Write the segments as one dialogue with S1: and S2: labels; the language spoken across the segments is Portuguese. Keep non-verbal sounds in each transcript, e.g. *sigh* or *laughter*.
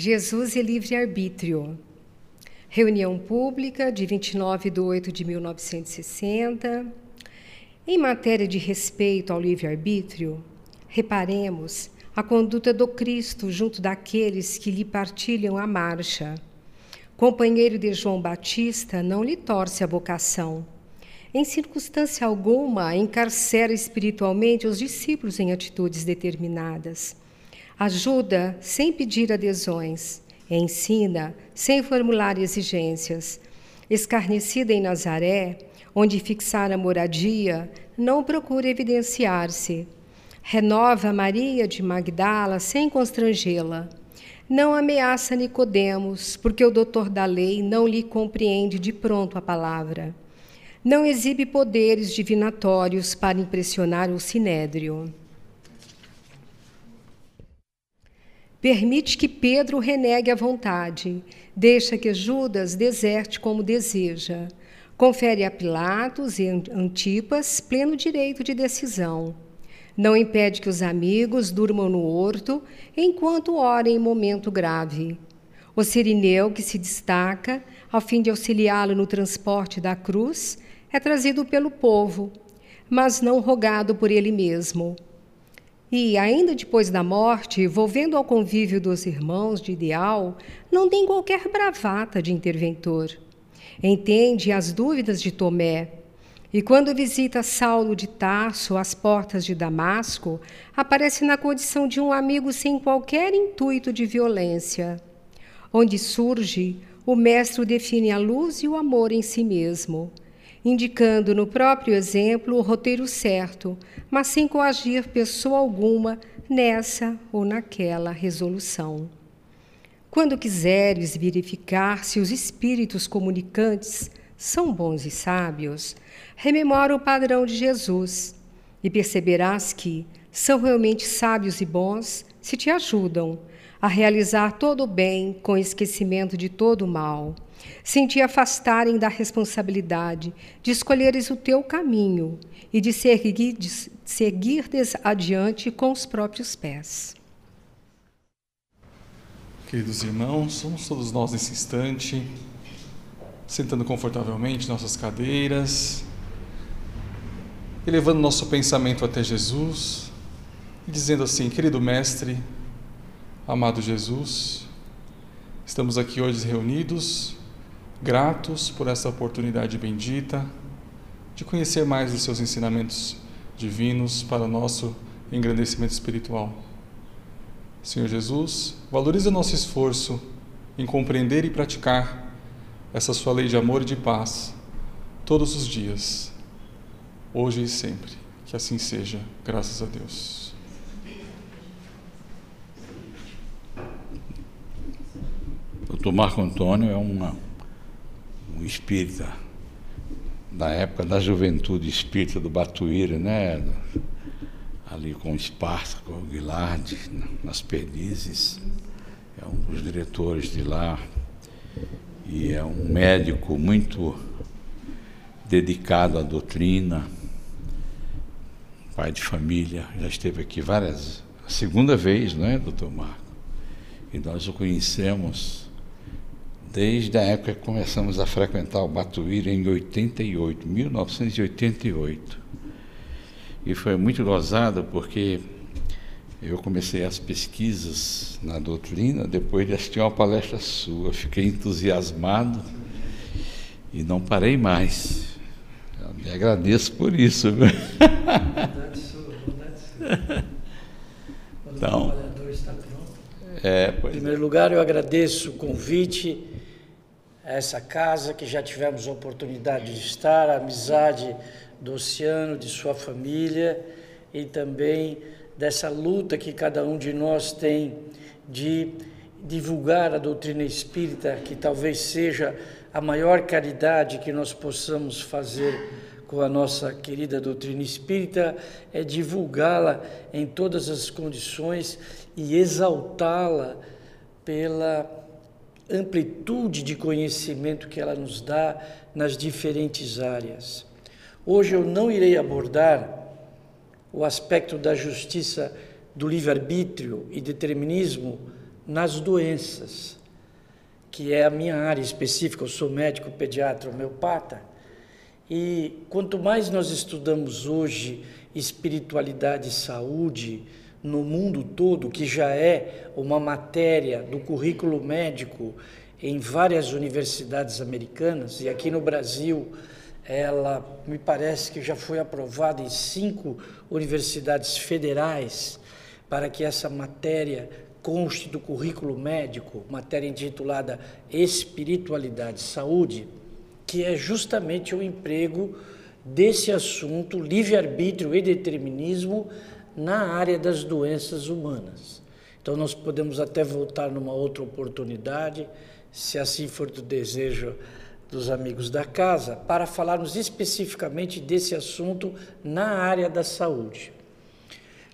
S1: Jesus e livre-arbítrio. Reunião pública de 29 de 8 de 1960. Em matéria de respeito ao livre-arbítrio, reparemos a conduta do Cristo junto daqueles que lhe partilham a marcha. Companheiro de João Batista, não lhe torce a vocação. Em circunstância alguma, encarcera espiritualmente os discípulos em atitudes determinadas Ajuda sem pedir adesões, ensina sem formular exigências. Escarnecida em Nazaré, onde fixar a moradia, não procura evidenciar-se. Renova Maria de Magdala sem constrangê-la. Não ameaça Nicodemos, porque o doutor da lei não lhe compreende de pronto a palavra. Não exibe poderes divinatórios para impressionar o sinédrio. Permite que Pedro renegue a vontade, deixa que Judas deserte como deseja. Confere a Pilatos e Antipas pleno direito de decisão. Não impede que os amigos durmam no horto enquanto orem em momento grave. O Sirineu, que se destaca, ao fim de auxiliá-lo no transporte da cruz, é trazido pelo povo, mas não rogado por ele mesmo. E, ainda depois da morte, volvendo ao convívio dos irmãos de ideal, não tem qualquer bravata de interventor. Entende as dúvidas de Tomé. E quando visita Saulo de Tarso às portas de Damasco, aparece na condição de um amigo sem qualquer intuito de violência. Onde surge, o mestre define a luz e o amor em si mesmo indicando no próprio exemplo o roteiro certo, mas sem coagir pessoa alguma nessa ou naquela resolução. Quando quiseres verificar se os espíritos comunicantes são bons e sábios, rememora o padrão de Jesus e perceberás que são realmente sábios e bons se te ajudam a realizar todo o bem com esquecimento de todo o mal sem te afastarem da responsabilidade de escolheres o teu caminho e de seguir, de seguir adiante com os próprios pés.
S2: Queridos irmãos, somos todos nós nesse instante, sentando confortavelmente nossas cadeiras, elevando nosso pensamento até Jesus e dizendo assim: Querido Mestre, amado Jesus, estamos aqui hoje reunidos gratos por essa oportunidade bendita de conhecer mais os seus ensinamentos divinos para o nosso engrandecimento espiritual. Senhor Jesus, valorize o nosso esforço em compreender e praticar essa sua lei de amor e de paz todos os dias, hoje e sempre. Que assim seja, graças a Deus.
S3: Doutor Marco Antônio é uma um espírita da época da juventude espírita do Batuíra, né? Ali com Esparta, com o Guilherme, nas Perdizes. É um dos diretores de lá. E é um médico muito dedicado à doutrina, pai de família, já esteve aqui várias, a segunda vez, não é, doutor Marco? E nós o conhecemos desde a época que começamos a frequentar o Batuíra em 88, 1988. E foi muito gozado porque eu comecei as pesquisas na doutrina depois de assistir uma palestra sua. Fiquei entusiasmado e não parei mais. Eu me agradeço por isso.
S4: Então, é, em primeiro lugar, eu agradeço o convite essa casa que já tivemos a oportunidade de estar, a amizade do Oceano, de sua família e também dessa luta que cada um de nós tem de divulgar a doutrina espírita, que talvez seja a maior caridade que nós possamos fazer com a nossa querida doutrina espírita, é divulgá-la em todas as condições e exaltá-la pela amplitude de conhecimento que ela nos dá nas diferentes áreas. Hoje eu não irei abordar o aspecto da justiça do livre-arbítrio e determinismo nas doenças, que é a minha área específica. Eu sou médico pediatra homeopata. E quanto mais nós estudamos hoje espiritualidade e saúde no mundo todo, que já é uma matéria do currículo médico em várias universidades americanas, e aqui no Brasil ela me parece que já foi aprovada em cinco universidades federais para que essa matéria conste do currículo médico, matéria intitulada Espiritualidade e Saúde, que é justamente o emprego desse assunto, livre-arbítrio e determinismo, na área das doenças humanas. Então, nós podemos até voltar numa outra oportunidade, se assim for do desejo dos amigos da casa, para falarmos especificamente desse assunto na área da saúde.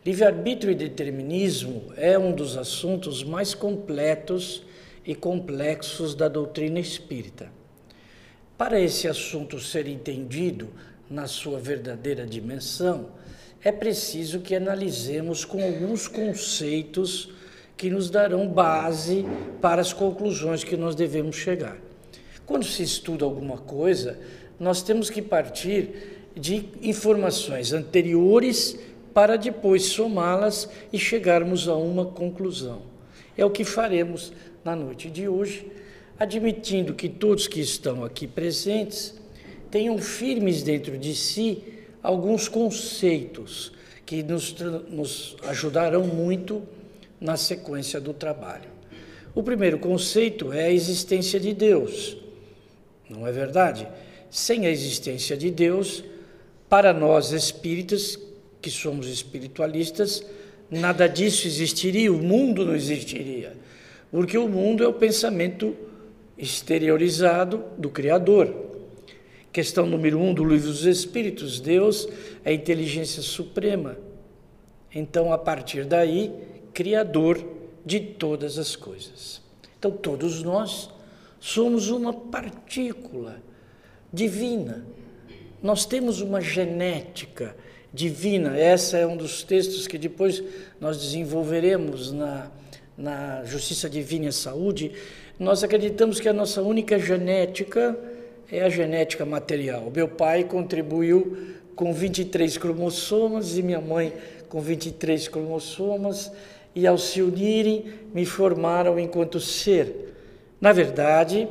S4: Livre-arbítrio e determinismo é um dos assuntos mais completos e complexos da doutrina espírita. Para esse assunto ser entendido na sua verdadeira dimensão, é preciso que analisemos com alguns conceitos que nos darão base para as conclusões que nós devemos chegar. Quando se estuda alguma coisa, nós temos que partir de informações anteriores para depois somá-las e chegarmos a uma conclusão. É o que faremos na noite de hoje, admitindo que todos que estão aqui presentes tenham firmes dentro de si alguns conceitos que nos, nos ajudarão muito na sequência do trabalho. O primeiro conceito é a existência de Deus. Não é verdade? Sem a existência de Deus, para nós espíritas, que somos espiritualistas, nada disso existiria, o mundo não existiria. Porque o mundo é o pensamento exteriorizado do Criador. Questão número um do livro dos Espíritos: Deus é a inteligência suprema. Então, a partir daí, Criador de todas as coisas. Então, todos nós somos uma partícula divina. Nós temos uma genética divina. Essa é um dos textos que depois nós desenvolveremos na, na Justiça Divina e Saúde. Nós acreditamos que a nossa única genética é a genética material. Meu pai contribuiu com 23 cromossomas e minha mãe com 23 cromossomas e ao se unirem me formaram enquanto ser. Na verdade,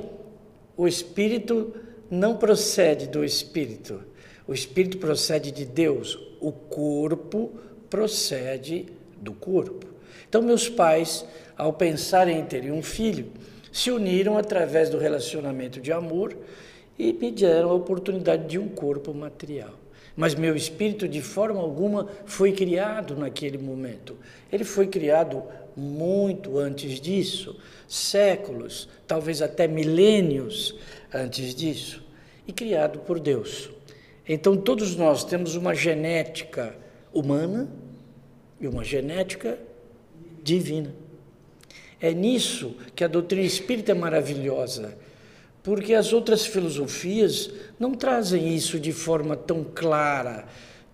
S4: o espírito não procede do espírito. O espírito procede de Deus, o corpo procede do corpo. Então, meus pais, ao pensarem em terem um filho, se uniram através do relacionamento de amor e me deram a oportunidade de um corpo material. Mas meu espírito, de forma alguma, foi criado naquele momento. Ele foi criado muito antes disso, séculos, talvez até milênios antes disso, e criado por Deus. Então, todos nós temos uma genética humana e uma genética divina. É nisso que a doutrina espírita é maravilhosa, porque as outras filosofias não trazem isso de forma tão clara,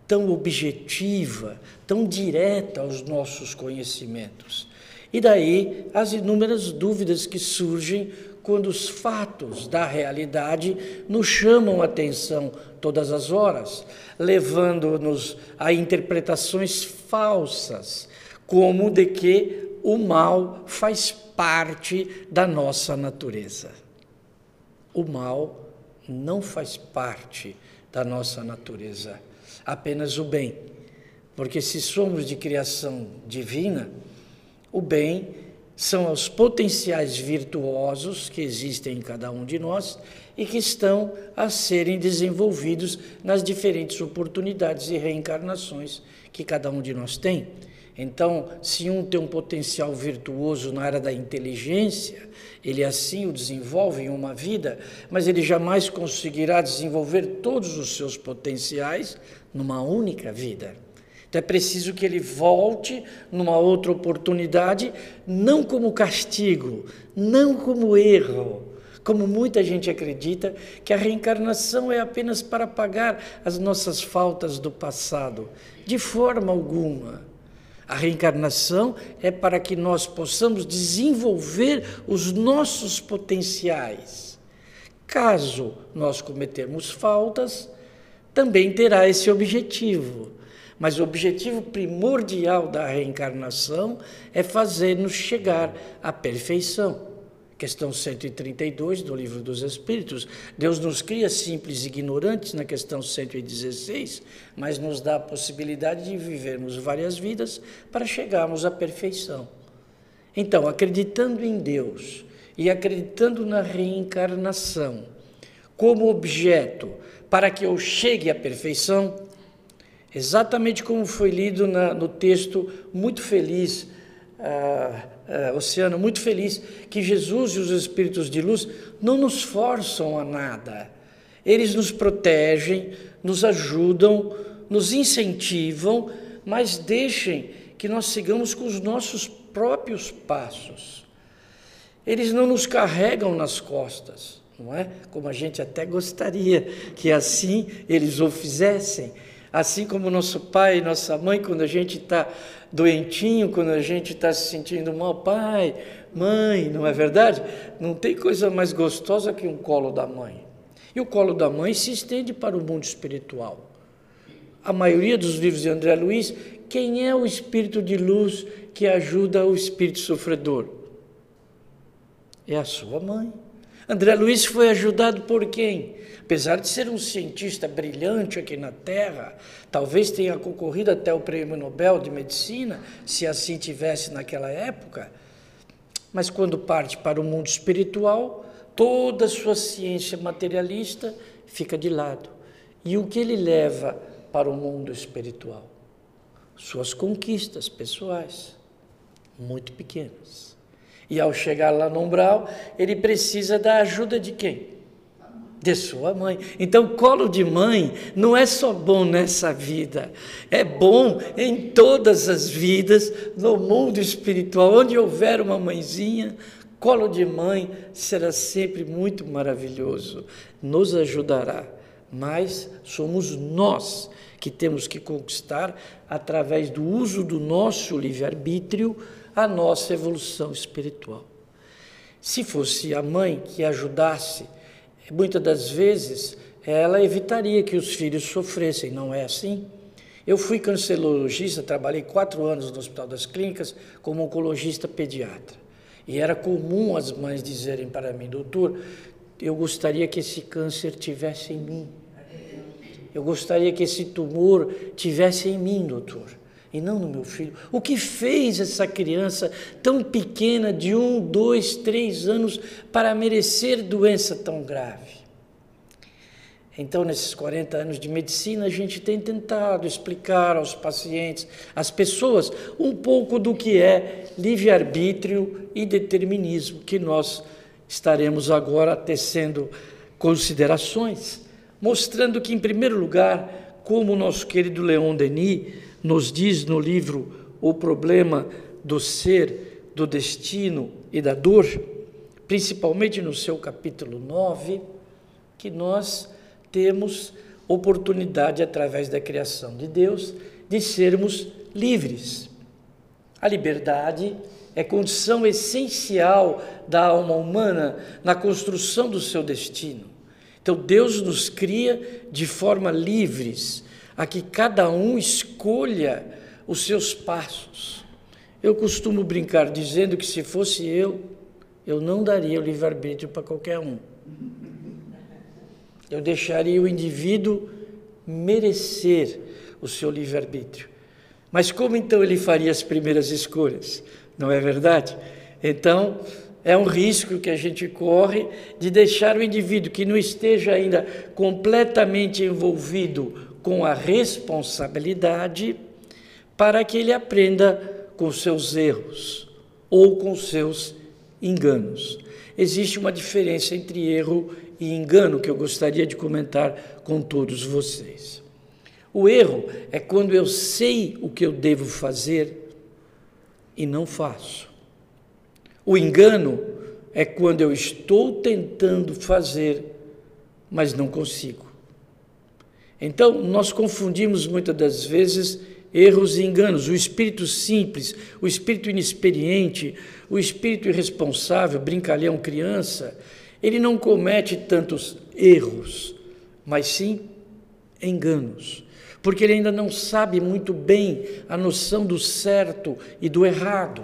S4: tão objetiva, tão direta aos nossos conhecimentos. E daí as inúmeras dúvidas que surgem quando os fatos da realidade nos chamam a atenção todas as horas, levando-nos a interpretações falsas, como de que o mal faz parte da nossa natureza. O mal não faz parte da nossa natureza, apenas o bem. Porque se somos de criação divina, o bem são os potenciais virtuosos que existem em cada um de nós e que estão a serem desenvolvidos nas diferentes oportunidades e reencarnações que cada um de nós tem. Então, se um tem um potencial virtuoso na área da inteligência, ele assim o desenvolve em uma vida, mas ele jamais conseguirá desenvolver todos os seus potenciais numa única vida. Então é preciso que ele volte numa outra oportunidade, não como castigo, não como erro, como muita gente acredita que a reencarnação é apenas para pagar as nossas faltas do passado. De forma alguma. A reencarnação é para que nós possamos desenvolver os nossos potenciais. Caso nós cometermos faltas, também terá esse objetivo. Mas o objetivo primordial da reencarnação é fazer-nos chegar à perfeição. Questão 132 do Livro dos Espíritos. Deus nos cria simples e ignorantes na questão 116, mas nos dá a possibilidade de vivermos várias vidas para chegarmos à perfeição. Então, acreditando em Deus e acreditando na reencarnação como objeto para que eu chegue à perfeição, exatamente como foi lido na, no texto muito feliz. Uh, uh, Oceano, muito feliz que Jesus e os Espíritos de luz não nos forçam a nada. Eles nos protegem, nos ajudam, nos incentivam, mas deixem que nós sigamos com os nossos próprios passos. Eles não nos carregam nas costas, não é? Como a gente até gostaria que assim eles o fizessem. Assim como nosso pai e nossa mãe, quando a gente está doentinho, quando a gente está se sentindo mal, pai, mãe, não é verdade? Não tem coisa mais gostosa que um colo da mãe. E o colo da mãe se estende para o mundo espiritual. A maioria dos livros de André Luiz, quem é o espírito de luz que ajuda o espírito sofredor? É a sua mãe. André Luiz foi ajudado por quem? Apesar de ser um cientista brilhante aqui na Terra, talvez tenha concorrido até o Prêmio Nobel de Medicina, se assim tivesse naquela época, mas quando parte para o mundo espiritual, toda a sua ciência materialista fica de lado. E o que ele leva para o mundo espiritual? Suas conquistas pessoais, muito pequenas. E ao chegar lá no umbral, ele precisa da ajuda de quem? De sua mãe. Então, colo de mãe não é só bom nessa vida, é bom em todas as vidas, no mundo espiritual. Onde houver uma mãezinha, colo de mãe será sempre muito maravilhoso, nos ajudará. Mas somos nós que temos que conquistar, através do uso do nosso livre-arbítrio, a nossa evolução espiritual. Se fosse a mãe que ajudasse, muitas das vezes ela evitaria que os filhos sofressem, não é assim? Eu fui cancerologista, trabalhei quatro anos no Hospital das Clínicas como oncologista pediatra. E era comum as mães dizerem para mim, doutor, eu gostaria que esse câncer tivesse em mim. Eu gostaria que esse tumor tivesse em mim, doutor, e não no meu filho. O que fez essa criança tão pequena, de um, dois, três anos, para merecer doença tão grave? Então, nesses 40 anos de medicina, a gente tem tentado explicar aos pacientes, às pessoas, um pouco do que é livre-arbítrio e determinismo, que nós estaremos agora tecendo considerações, mostrando que, em primeiro lugar, como o nosso querido Leon Denis nos diz no livro O Problema do Ser, do Destino e da Dor, principalmente no seu capítulo 9, que nós temos oportunidade, através da criação de Deus, de sermos livres. A liberdade é condição essencial da alma humana na construção do seu destino. Então, Deus nos cria de forma livres, a que cada um escolha os seus passos. Eu costumo brincar dizendo que se fosse eu, eu não daria o livre-arbítrio para qualquer um. Eu deixaria o indivíduo merecer o seu livre-arbítrio. Mas como então ele faria as primeiras escolhas? Não é verdade? Então, é um risco que a gente corre de deixar o indivíduo que não esteja ainda completamente envolvido com a responsabilidade para que ele aprenda com seus erros ou com seus enganos. Existe uma diferença entre erro e engano que eu gostaria de comentar com todos vocês. O erro é quando eu sei o que eu devo fazer e não faço. O engano é quando eu estou tentando fazer, mas não consigo. Então, nós confundimos muitas das vezes erros e enganos. O espírito simples, o espírito inexperiente, o espírito irresponsável, brincalhão, criança, ele não comete tantos erros, mas sim enganos, porque ele ainda não sabe muito bem a noção do certo e do errado.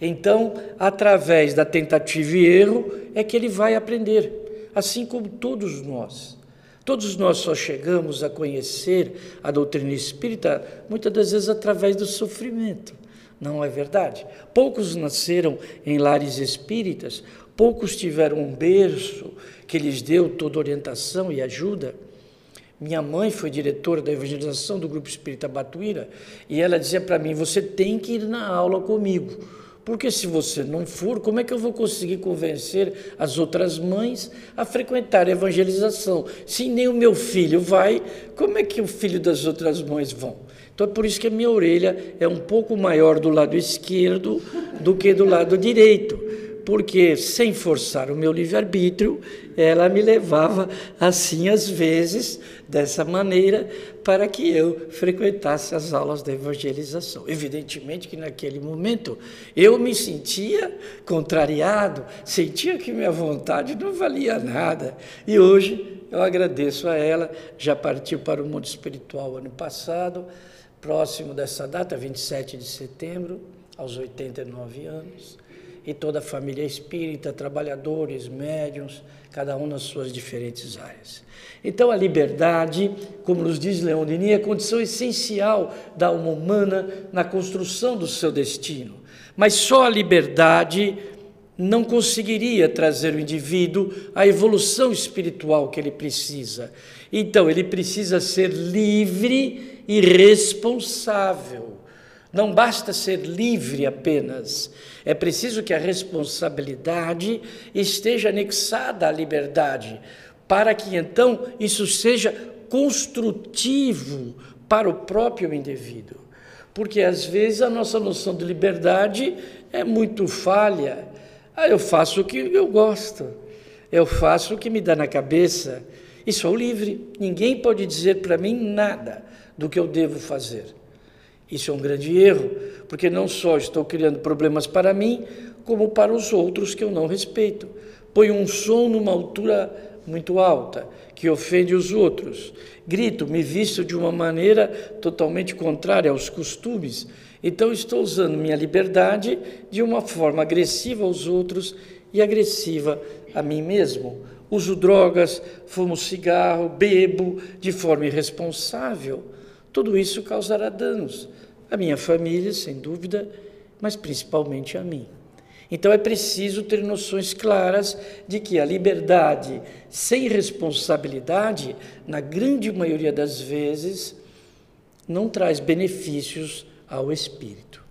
S4: Então, através da tentativa e erro, é que ele vai aprender, assim como todos nós. Todos nós só chegamos a conhecer a doutrina espírita muitas das vezes através do sofrimento. Não é verdade? Poucos nasceram em lares espíritas, poucos tiveram um berço que lhes deu toda orientação e ajuda. Minha mãe foi diretora da evangelização do Grupo Espírita Batuíra e ela dizia para mim: Você tem que ir na aula comigo porque se você não for, como é que eu vou conseguir convencer as outras mães a frequentar a evangelização? Se nem o meu filho vai, como é que o filho das outras mães vão? Então é por isso que a minha orelha é um pouco maior do lado esquerdo do que do lado direito porque sem forçar o meu livre-arbítrio, ela me levava assim às vezes, dessa maneira, para que eu frequentasse as aulas da evangelização. Evidentemente que naquele momento eu me sentia contrariado, sentia que minha vontade não valia nada. E hoje eu agradeço a ela, já partiu para o mundo espiritual ano passado, próximo dessa data, 27 de setembro, aos 89 anos e toda a família espírita, trabalhadores, médiums, cada um nas suas diferentes áreas. Então, a liberdade, como nos diz Leon Denis, é condição essencial da alma humana na construção do seu destino. Mas só a liberdade não conseguiria trazer o indivíduo à evolução espiritual que ele precisa. Então, ele precisa ser livre e responsável. Não basta ser livre apenas, é preciso que a responsabilidade esteja anexada à liberdade, para que então isso seja construtivo para o próprio indivíduo. Porque às vezes a nossa noção de liberdade é muito falha. Ah, eu faço o que eu gosto, eu faço o que me dá na cabeça e sou livre. Ninguém pode dizer para mim nada do que eu devo fazer. Isso é um grande erro, porque não só estou criando problemas para mim, como para os outros que eu não respeito. Ponho um som numa altura muito alta, que ofende os outros. Grito, me visto de uma maneira totalmente contrária aos costumes. Então estou usando minha liberdade de uma forma agressiva aos outros e agressiva a mim mesmo. Uso drogas, fumo cigarro, bebo de forma irresponsável. Tudo isso causará danos a minha família, sem dúvida, mas principalmente a mim. Então é preciso ter noções claras de que a liberdade sem responsabilidade, na grande maioria das vezes, não traz benefícios ao espírito.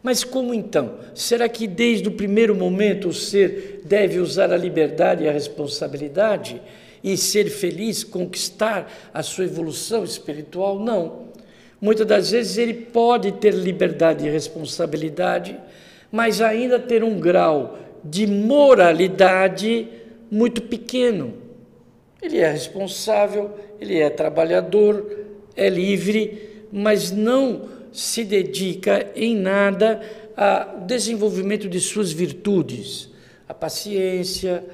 S4: Mas como então? Será que desde o primeiro momento o ser deve usar a liberdade e a responsabilidade e ser feliz, conquistar a sua evolução espiritual? Não. Muitas das vezes ele pode ter liberdade e responsabilidade, mas ainda ter um grau de moralidade muito pequeno. Ele é responsável, ele é trabalhador, é livre, mas não se dedica em nada ao desenvolvimento de suas virtudes, a paciência,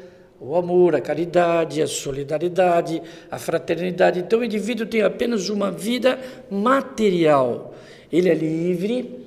S4: o amor, a caridade, a solidariedade, a fraternidade. Então o indivíduo tem apenas uma vida material. Ele é livre,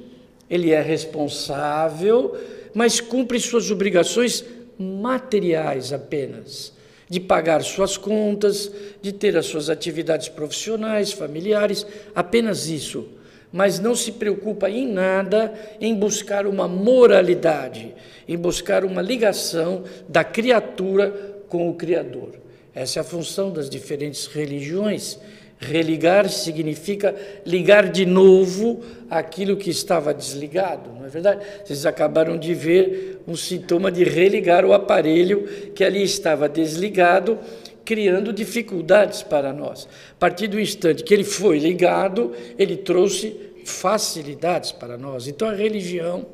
S4: ele é responsável, mas cumpre suas obrigações materiais apenas. De pagar suas contas, de ter as suas atividades profissionais, familiares, apenas isso mas não se preocupa em nada em buscar uma moralidade, em buscar uma ligação da criatura com o Criador. Essa é a função das diferentes religiões. Religar significa ligar de novo aquilo que estava desligado, não é verdade? Vocês acabaram de ver um sintoma de religar o aparelho que ali estava desligado, criando dificuldades para nós. A partir do instante que ele foi ligado, ele trouxe facilidades para nós. Então a religião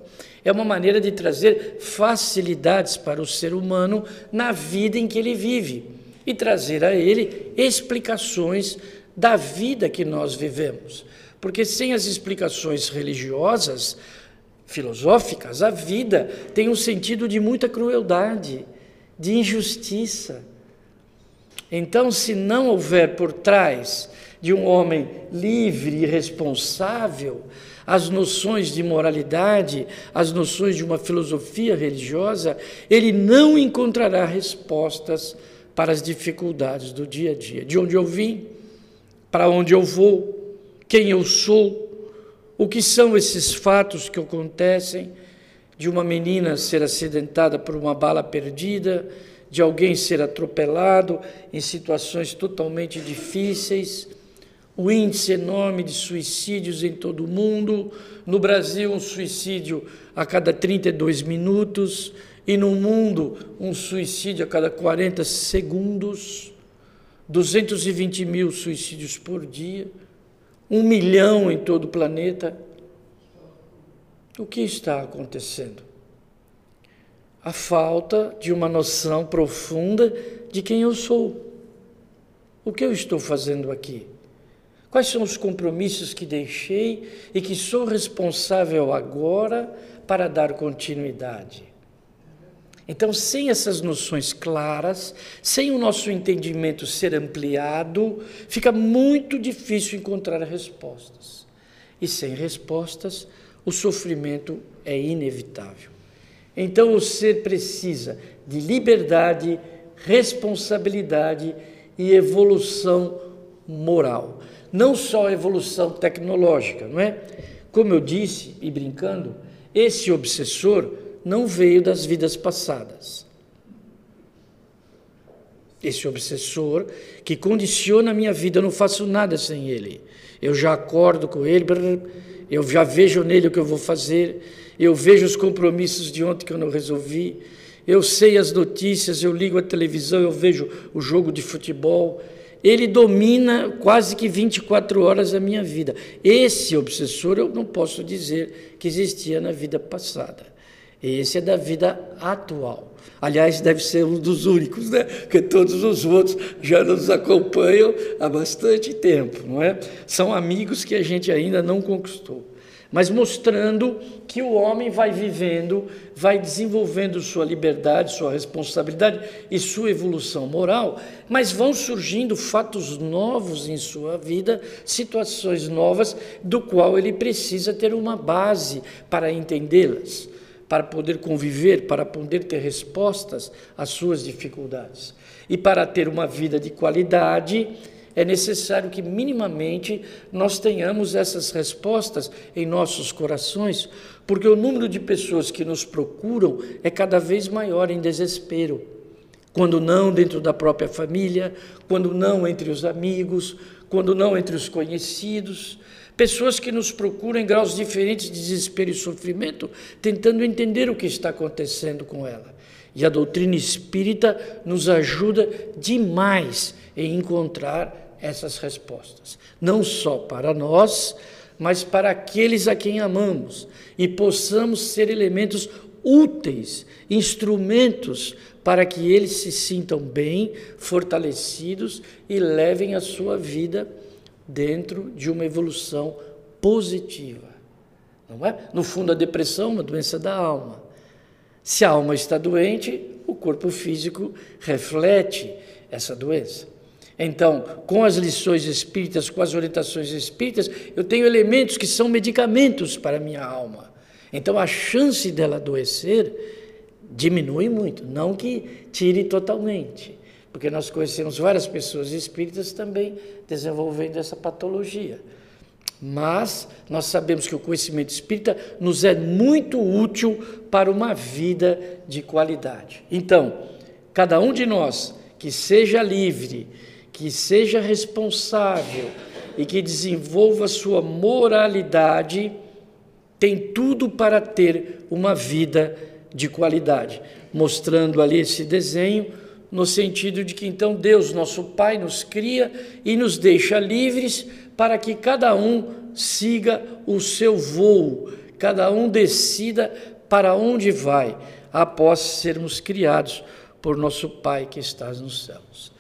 S4: é uma maneira de trazer facilidades para o ser humano na vida em que ele vive e trazer a ele explicações da vida que nós vivemos. Porque sem as explicações religiosas, filosóficas, a vida tem um sentido de muita crueldade, de injustiça. Então, se não houver por trás de um homem livre e responsável as noções de moralidade, as noções de uma filosofia religiosa, ele não encontrará respostas para as dificuldades do dia a dia. De onde eu vim, para onde eu vou, quem eu sou, o que são esses fatos que acontecem de uma menina ser acidentada por uma bala perdida, de alguém ser atropelado em situações totalmente difíceis, o índice enorme de suicídios em todo o mundo, no Brasil, um suicídio a cada 32 minutos, e no mundo, um suicídio a cada 40 segundos, 220 mil suicídios por dia, um milhão em todo o planeta. O que está acontecendo? a falta de uma noção profunda de quem eu sou. O que eu estou fazendo aqui? Quais são os compromissos que deixei e que sou responsável agora para dar continuidade? Então, sem essas noções claras, sem o nosso entendimento ser ampliado, fica muito difícil encontrar respostas. E sem respostas, o sofrimento é inevitável. Então o ser precisa de liberdade, responsabilidade e evolução moral. Não só evolução tecnológica, não é? Como eu disse, e brincando, esse obsessor não veio das vidas passadas. Esse obsessor que condiciona a minha vida, eu não faço nada sem ele. Eu já acordo com ele, eu já vejo nele o que eu vou fazer, eu vejo os compromissos de ontem que eu não resolvi, eu sei as notícias, eu ligo a televisão, eu vejo o jogo de futebol. Ele domina quase que 24 horas a minha vida. Esse obsessor eu não posso dizer que existia na vida passada. Esse é da vida atual. Aliás, deve ser um dos únicos, né? Porque todos os outros já nos acompanham há bastante tempo, não é? São amigos que a gente ainda não conquistou mas mostrando que o homem vai vivendo, vai desenvolvendo sua liberdade, sua responsabilidade e sua evolução moral, mas vão surgindo fatos novos em sua vida, situações novas, do qual ele precisa ter uma base para entendê-las, para poder conviver, para poder ter respostas às suas dificuldades. E para ter uma vida de qualidade, é necessário que minimamente nós tenhamos essas respostas em nossos corações, porque o número de pessoas que nos procuram é cada vez maior em desespero. Quando não dentro da própria família, quando não entre os amigos, quando não entre os conhecidos. Pessoas que nos procuram em graus diferentes de desespero e sofrimento, tentando entender o que está acontecendo com ela. E a doutrina espírita nos ajuda demais em encontrar essas respostas, não só para nós, mas para aqueles a quem amamos, e possamos ser elementos úteis, instrumentos para que eles se sintam bem, fortalecidos e levem a sua vida dentro de uma evolução positiva. Não é? No fundo, a depressão é uma doença da alma. Se a alma está doente, o corpo físico reflete essa doença. Então, com as lições espíritas, com as orientações espíritas, eu tenho elementos que são medicamentos para a minha alma. Então, a chance dela adoecer diminui muito, não que tire totalmente, porque nós conhecemos várias pessoas espíritas também desenvolvendo essa patologia. Mas nós sabemos que o conhecimento espírita nos é muito útil para uma vida de qualidade. Então, cada um de nós que seja livre, que seja responsável e que desenvolva sua moralidade, tem tudo para ter uma vida de qualidade. Mostrando ali esse desenho, no sentido de que então Deus, nosso Pai, nos cria e nos deixa livres para que cada um siga o seu voo, cada um decida para onde vai, após sermos criados por nosso Pai que estás nos céus.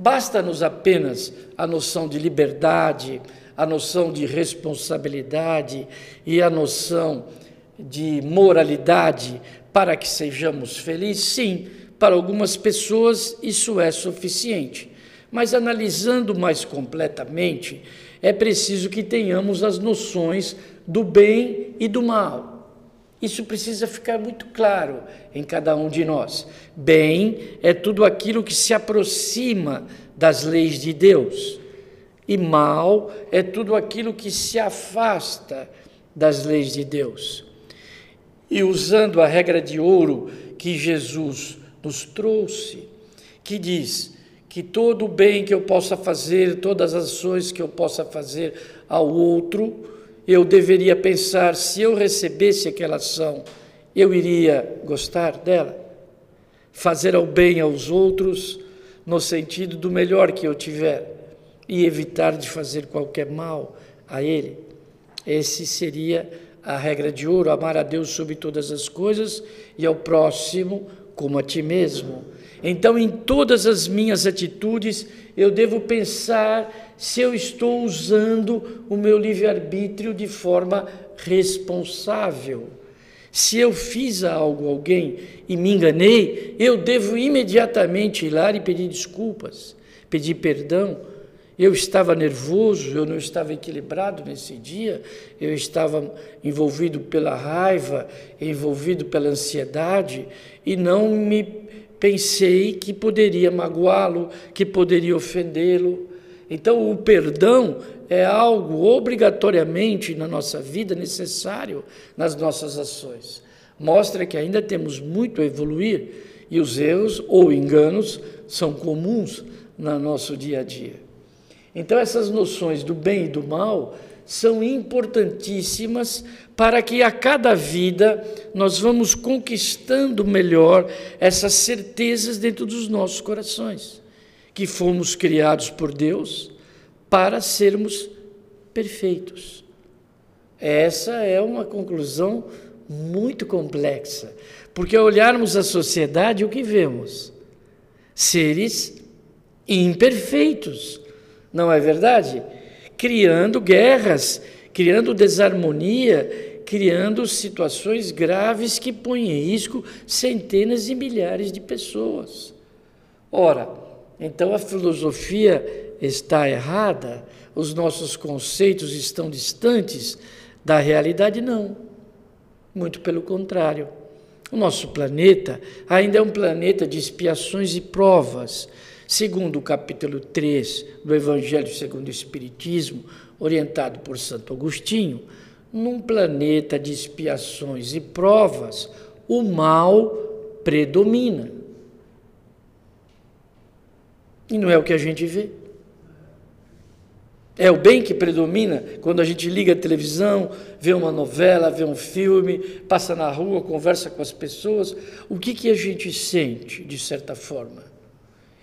S4: Basta-nos apenas a noção de liberdade, a noção de responsabilidade e a noção de moralidade para que sejamos felizes? Sim, para algumas pessoas isso é suficiente. Mas analisando mais completamente, é preciso que tenhamos as noções do bem e do mal. Isso precisa ficar muito claro em cada um de nós. Bem é tudo aquilo que se aproxima das leis de Deus, e mal é tudo aquilo que se afasta das leis de Deus. E usando a regra de ouro que Jesus nos trouxe, que diz que todo o bem que eu possa fazer, todas as ações que eu possa fazer ao outro, eu deveria pensar: se eu recebesse aquela ação, eu iria gostar dela? Fazer o bem aos outros no sentido do melhor que eu tiver e evitar de fazer qualquer mal a ele. Esse seria a regra de ouro: amar a Deus sobre todas as coisas e ao próximo como a ti mesmo. Então, em todas as minhas atitudes, eu devo pensar se eu estou usando o meu livre-arbítrio de forma responsável. Se eu fiz algo a alguém e me enganei, eu devo imediatamente ir lá e pedir desculpas, pedir perdão. Eu estava nervoso, eu não estava equilibrado nesse dia, eu estava envolvido pela raiva, envolvido pela ansiedade e não me pensei que poderia magoá-lo, que poderia ofendê-lo. Então, o perdão é algo obrigatoriamente na nossa vida necessário nas nossas ações. Mostra que ainda temos muito a evoluir e os erros ou enganos são comuns no nosso dia a dia. Então, essas noções do bem e do mal são importantíssimas para que a cada vida nós vamos conquistando melhor essas certezas dentro dos nossos corações, que fomos criados por Deus para sermos perfeitos. Essa é uma conclusão muito complexa, porque ao olharmos a sociedade, o que vemos? Seres imperfeitos, não é verdade? criando guerras, criando desarmonia, criando situações graves que põem em risco centenas e milhares de pessoas. Ora, então a filosofia está errada, os nossos conceitos estão distantes da realidade? Não. Muito pelo contrário. O nosso planeta ainda é um planeta de expiações e provas segundo o capítulo 3 do Evangelho segundo o Espiritismo, orientado por Santo Agostinho, num planeta de expiações e provas, o mal predomina. E não é o que a gente vê. É o bem que predomina quando a gente liga a televisão, vê uma novela, vê um filme, passa na rua, conversa com as pessoas. O que, que a gente sente, de certa forma?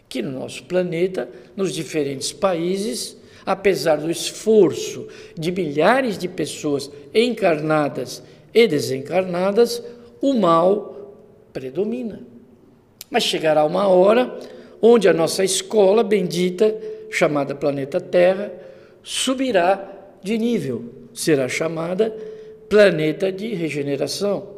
S4: que no nosso planeta, nos diferentes países, apesar do esforço de milhares de pessoas encarnadas e desencarnadas, o mal predomina. Mas chegará uma hora onde a nossa escola bendita, chamada planeta Terra, subirá de nível, será chamada planeta de regeneração.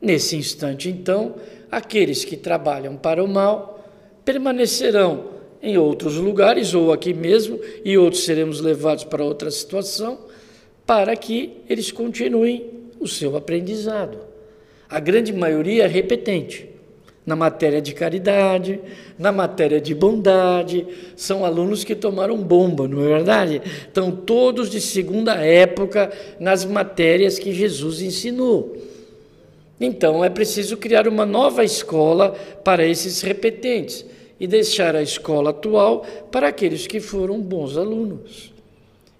S4: Nesse instante, então, aqueles que trabalham para o mal permanecerão em outros lugares ou aqui mesmo, e outros seremos levados para outra situação, para que eles continuem o seu aprendizado. A grande maioria é repetente. Na matéria de caridade, na matéria de bondade, são alunos que tomaram bomba, não é verdade? Estão todos de segunda época nas matérias que Jesus ensinou. Então é preciso criar uma nova escola para esses repetentes e deixar a escola atual para aqueles que foram bons alunos.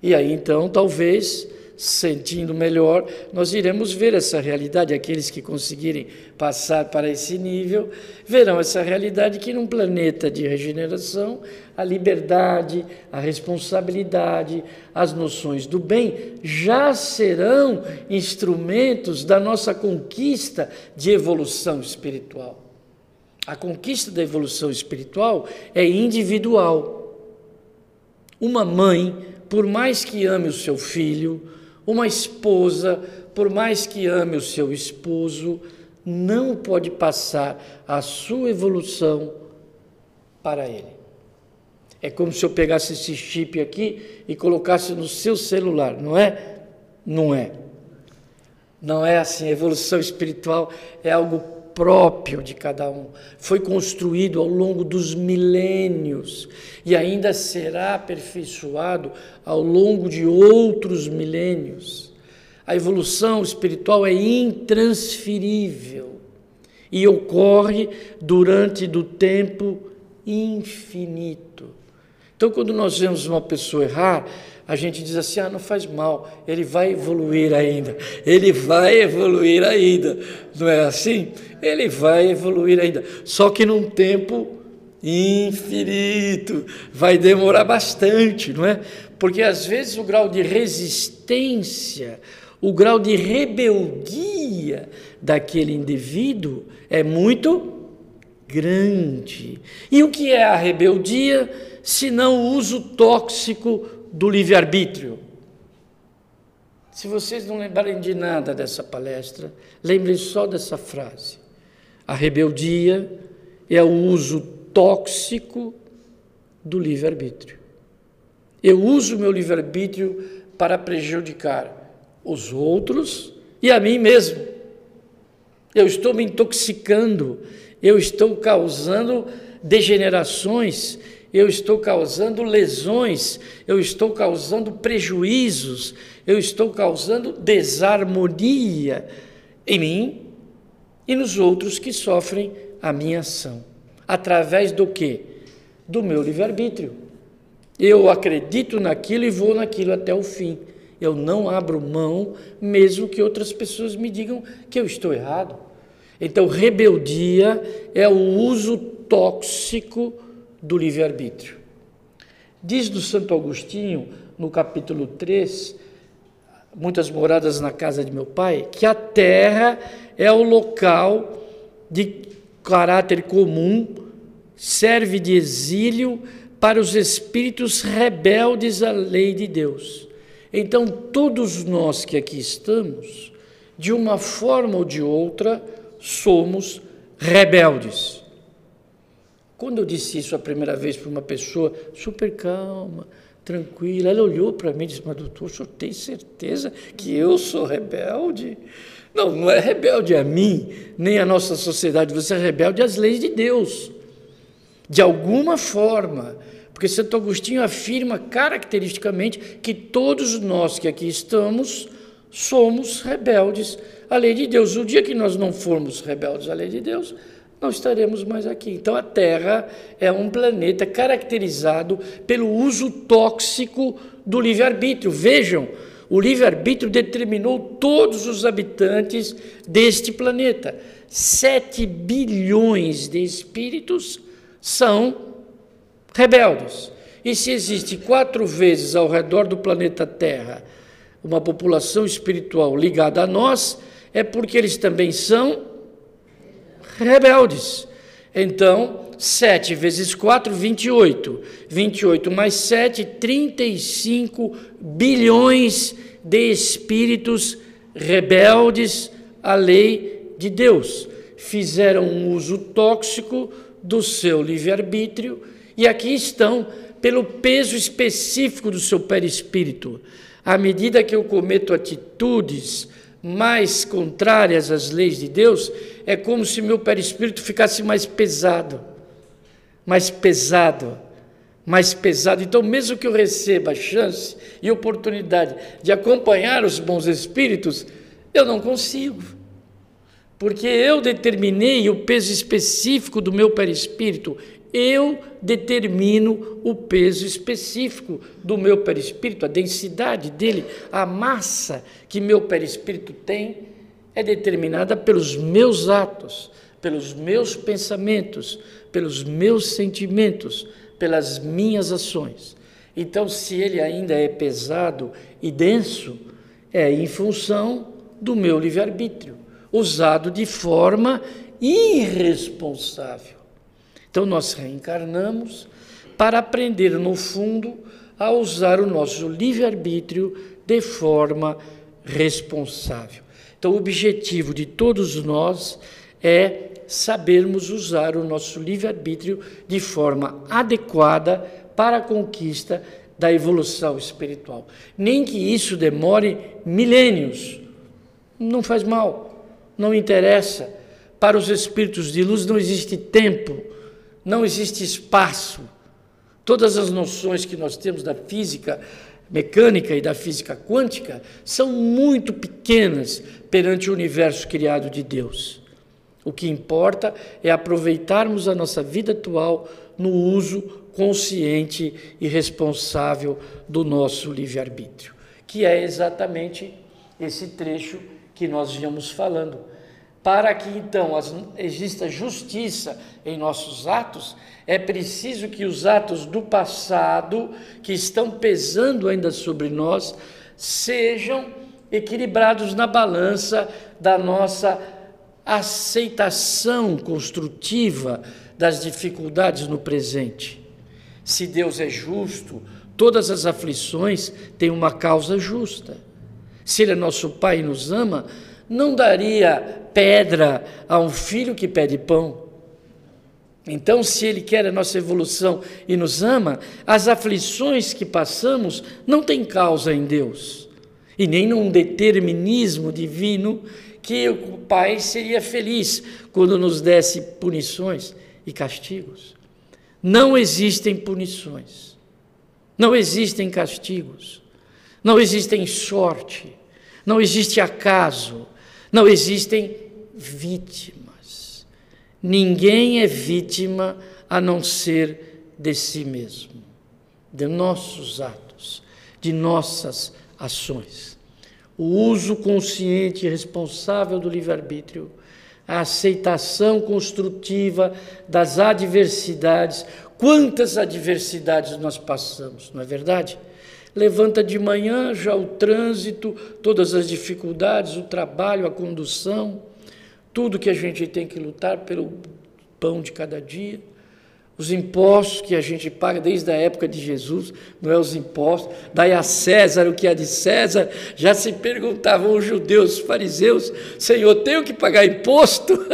S4: E aí então, talvez, sentindo melhor, nós iremos ver essa realidade. Aqueles que conseguirem passar para esse nível verão essa realidade que num planeta de regeneração, a liberdade, a responsabilidade, as noções do bem já serão instrumentos da nossa conquista de evolução espiritual. A conquista da evolução espiritual é individual. Uma mãe por mais que ame o seu filho, uma esposa, por mais que ame o seu esposo, não pode passar a sua evolução para ele. É como se eu pegasse esse chip aqui e colocasse no seu celular, não é? Não é. Não é assim. A evolução espiritual é algo próprio de cada um. Foi construído ao longo dos milênios e ainda será aperfeiçoado ao longo de outros milênios. A evolução espiritual é intransferível e ocorre durante do tempo infinito. Então, quando nós vemos uma pessoa errar, a gente diz assim: ah, não faz mal, ele vai evoluir ainda, ele vai evoluir ainda, não é assim? Ele vai evoluir ainda, só que num tempo infinito, vai demorar bastante, não é? Porque às vezes o grau de resistência, o grau de rebeldia daquele indivíduo é muito grande. E o que é a rebeldia? senão o uso tóxico do livre-arbítrio. Se vocês não lembrarem de nada dessa palestra, lembrem só dessa frase. A rebeldia é o uso tóxico do livre-arbítrio. Eu uso meu livre-arbítrio para prejudicar os outros e a mim mesmo. Eu estou me intoxicando, eu estou causando degenerações eu estou causando lesões, eu estou causando prejuízos, eu estou causando desarmonia em mim e nos outros que sofrem a minha ação. Através do que? Do meu livre-arbítrio. Eu acredito naquilo e vou naquilo até o fim. Eu não abro mão, mesmo que outras pessoas me digam que eu estou errado. Então, rebeldia é o uso tóxico do livre-arbítrio. Diz do Santo Agostinho, no capítulo 3, Muitas moradas na casa de meu pai, que a terra é o local de caráter comum, serve de exílio para os espíritos rebeldes à lei de Deus. Então, todos nós que aqui estamos, de uma forma ou de outra, somos rebeldes. Quando eu disse isso a primeira vez para uma pessoa super calma, tranquila, ela olhou para mim e disse: Mas doutor, o senhor tem certeza que eu sou rebelde? Não, não é rebelde a mim, nem a nossa sociedade, você é rebelde às leis de Deus. De alguma forma. Porque Santo Agostinho afirma caracteristicamente que todos nós que aqui estamos somos rebeldes à lei de Deus. O dia que nós não formos rebeldes à lei de Deus, não estaremos mais aqui. Então a Terra é um planeta caracterizado pelo uso tóxico do livre-arbítrio. Vejam, o livre-arbítrio determinou todos os habitantes deste planeta. Sete bilhões de espíritos são rebeldes. E se existe quatro vezes ao redor do planeta Terra uma população espiritual ligada a nós, é porque eles também são rebeldes. Então, 7 vezes 4, 28. 28 mais 7, 35 bilhões de espíritos rebeldes à lei de Deus. Fizeram um uso tóxico do seu livre-arbítrio e aqui estão pelo peso específico do seu perispírito. À medida que eu cometo atitudes mais contrárias às leis de Deus, é como se meu perispírito ficasse mais pesado, mais pesado, mais pesado. Então, mesmo que eu receba chance e oportunidade de acompanhar os bons espíritos, eu não consigo. Porque eu determinei o peso específico do meu perispírito, eu determino o peso específico do meu perispírito, a densidade dele, a massa que meu perispírito tem é determinada pelos meus atos, pelos meus pensamentos, pelos meus sentimentos, pelas minhas ações. Então, se ele ainda é pesado e denso, é em função do meu livre-arbítrio, usado de forma irresponsável. Então, nós reencarnamos para aprender, no fundo, a usar o nosso livre-arbítrio de forma responsável. Então, o objetivo de todos nós é sabermos usar o nosso livre-arbítrio de forma adequada para a conquista da evolução espiritual. Nem que isso demore milênios. Não faz mal, não interessa. Para os espíritos de luz não existe tempo, não existe espaço. Todas as noções que nós temos da física mecânica e da física quântica são muito pequenas perante o universo criado de Deus. O que importa é aproveitarmos a nossa vida atual no uso consciente e responsável do nosso livre-arbítrio, que é exatamente esse trecho que nós viemos falando. Para que então exista justiça em nossos atos, é preciso que os atos do passado, que estão pesando ainda sobre nós, sejam equilibrados na balança da nossa aceitação construtiva das dificuldades no presente. Se Deus é justo, todas as aflições têm uma causa justa. Se Ele é nosso Pai e nos ama, não daria pedra a um filho que pede pão. Então, se Ele quer a nossa evolução e nos ama, as aflições que passamos não têm causa em Deus, e nem num determinismo divino que o Pai seria feliz quando nos desse punições e castigos. Não existem punições, não existem castigos, não existem sorte, não existe acaso, não existem vítimas. Ninguém é vítima a não ser de si mesmo, de nossos atos, de nossas ações. O uso consciente e responsável do livre-arbítrio a aceitação construtiva das adversidades. Quantas adversidades nós passamos, não é verdade? Levanta de manhã já o trânsito, todas as dificuldades, o trabalho, a condução, tudo que a gente tem que lutar pelo pão de cada dia. Os impostos que a gente paga desde a época de Jesus, não é os impostos, dai a César o que é de César, já se perguntavam os judeus, os fariseus, Senhor, tenho que pagar imposto?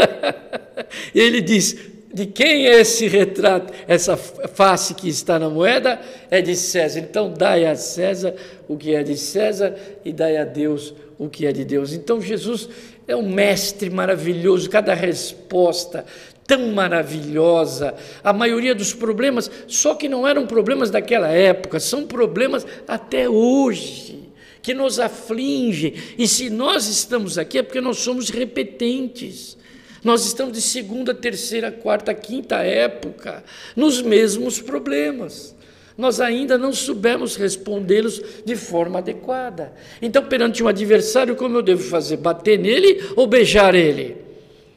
S4: *laughs* e ele diz, de quem é esse retrato, essa face que está na moeda? É de César. Então, dai a César o que é de César e dai a Deus o que é de Deus. Então, Jesus é um mestre maravilhoso, cada resposta tão maravilhosa. A maioria dos problemas, só que não eram problemas daquela época, são problemas até hoje, que nos afligem. E se nós estamos aqui é porque nós somos repetentes. Nós estamos de segunda, terceira, quarta, quinta época, nos mesmos problemas. Nós ainda não soubemos respondê-los de forma adequada. Então, perante um adversário, como eu devo fazer? Bater nele ou beijar ele?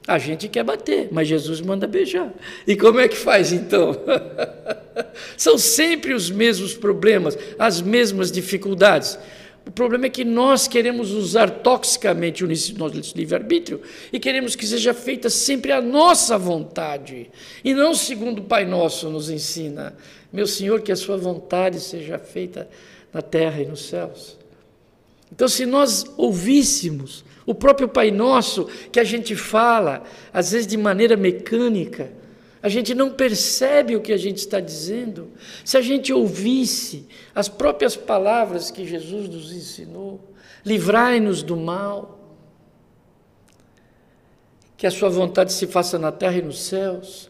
S4: A gente quer bater, mas Jesus manda beijar. E como é que faz então? *laughs* São sempre os mesmos problemas, as mesmas dificuldades. O problema é que nós queremos usar toxicamente o nosso livre-arbítrio e queremos que seja feita sempre a nossa vontade, e não segundo o Pai Nosso nos ensina. Meu Senhor, que a sua vontade seja feita na terra e nos céus. Então, se nós ouvíssemos o próprio Pai Nosso que a gente fala, às vezes de maneira mecânica, a gente não percebe o que a gente está dizendo. Se a gente ouvisse as próprias palavras que Jesus nos ensinou, livrai-nos do mal, que a sua vontade se faça na terra e nos céus,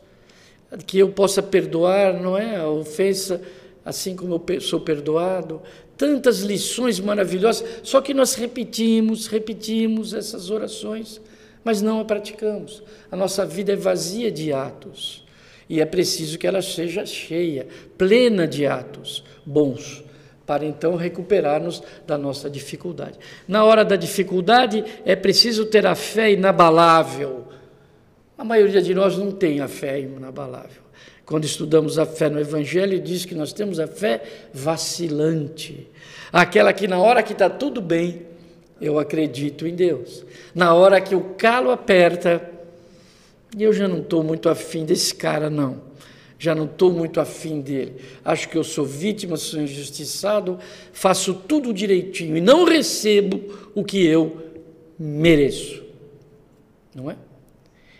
S4: que eu possa perdoar, não é? A ofensa, assim como eu sou perdoado, tantas lições maravilhosas, só que nós repetimos, repetimos essas orações, mas não a praticamos. A nossa vida é vazia de atos e é preciso que ela seja cheia, plena de atos bons, para então recuperar-nos da nossa dificuldade. Na hora da dificuldade, é preciso ter a fé inabalável. A maioria de nós não tem a fé inabalável. Quando estudamos a fé no Evangelho, diz que nós temos a fé vacilante. Aquela que na hora que está tudo bem, eu acredito em Deus. Na hora que o calo aperta, eu já não estou muito afim desse cara, não. já não estou muito afim dele. Acho que eu sou vítima, sou injustiçado, faço tudo direitinho e não recebo o que eu mereço. Não é?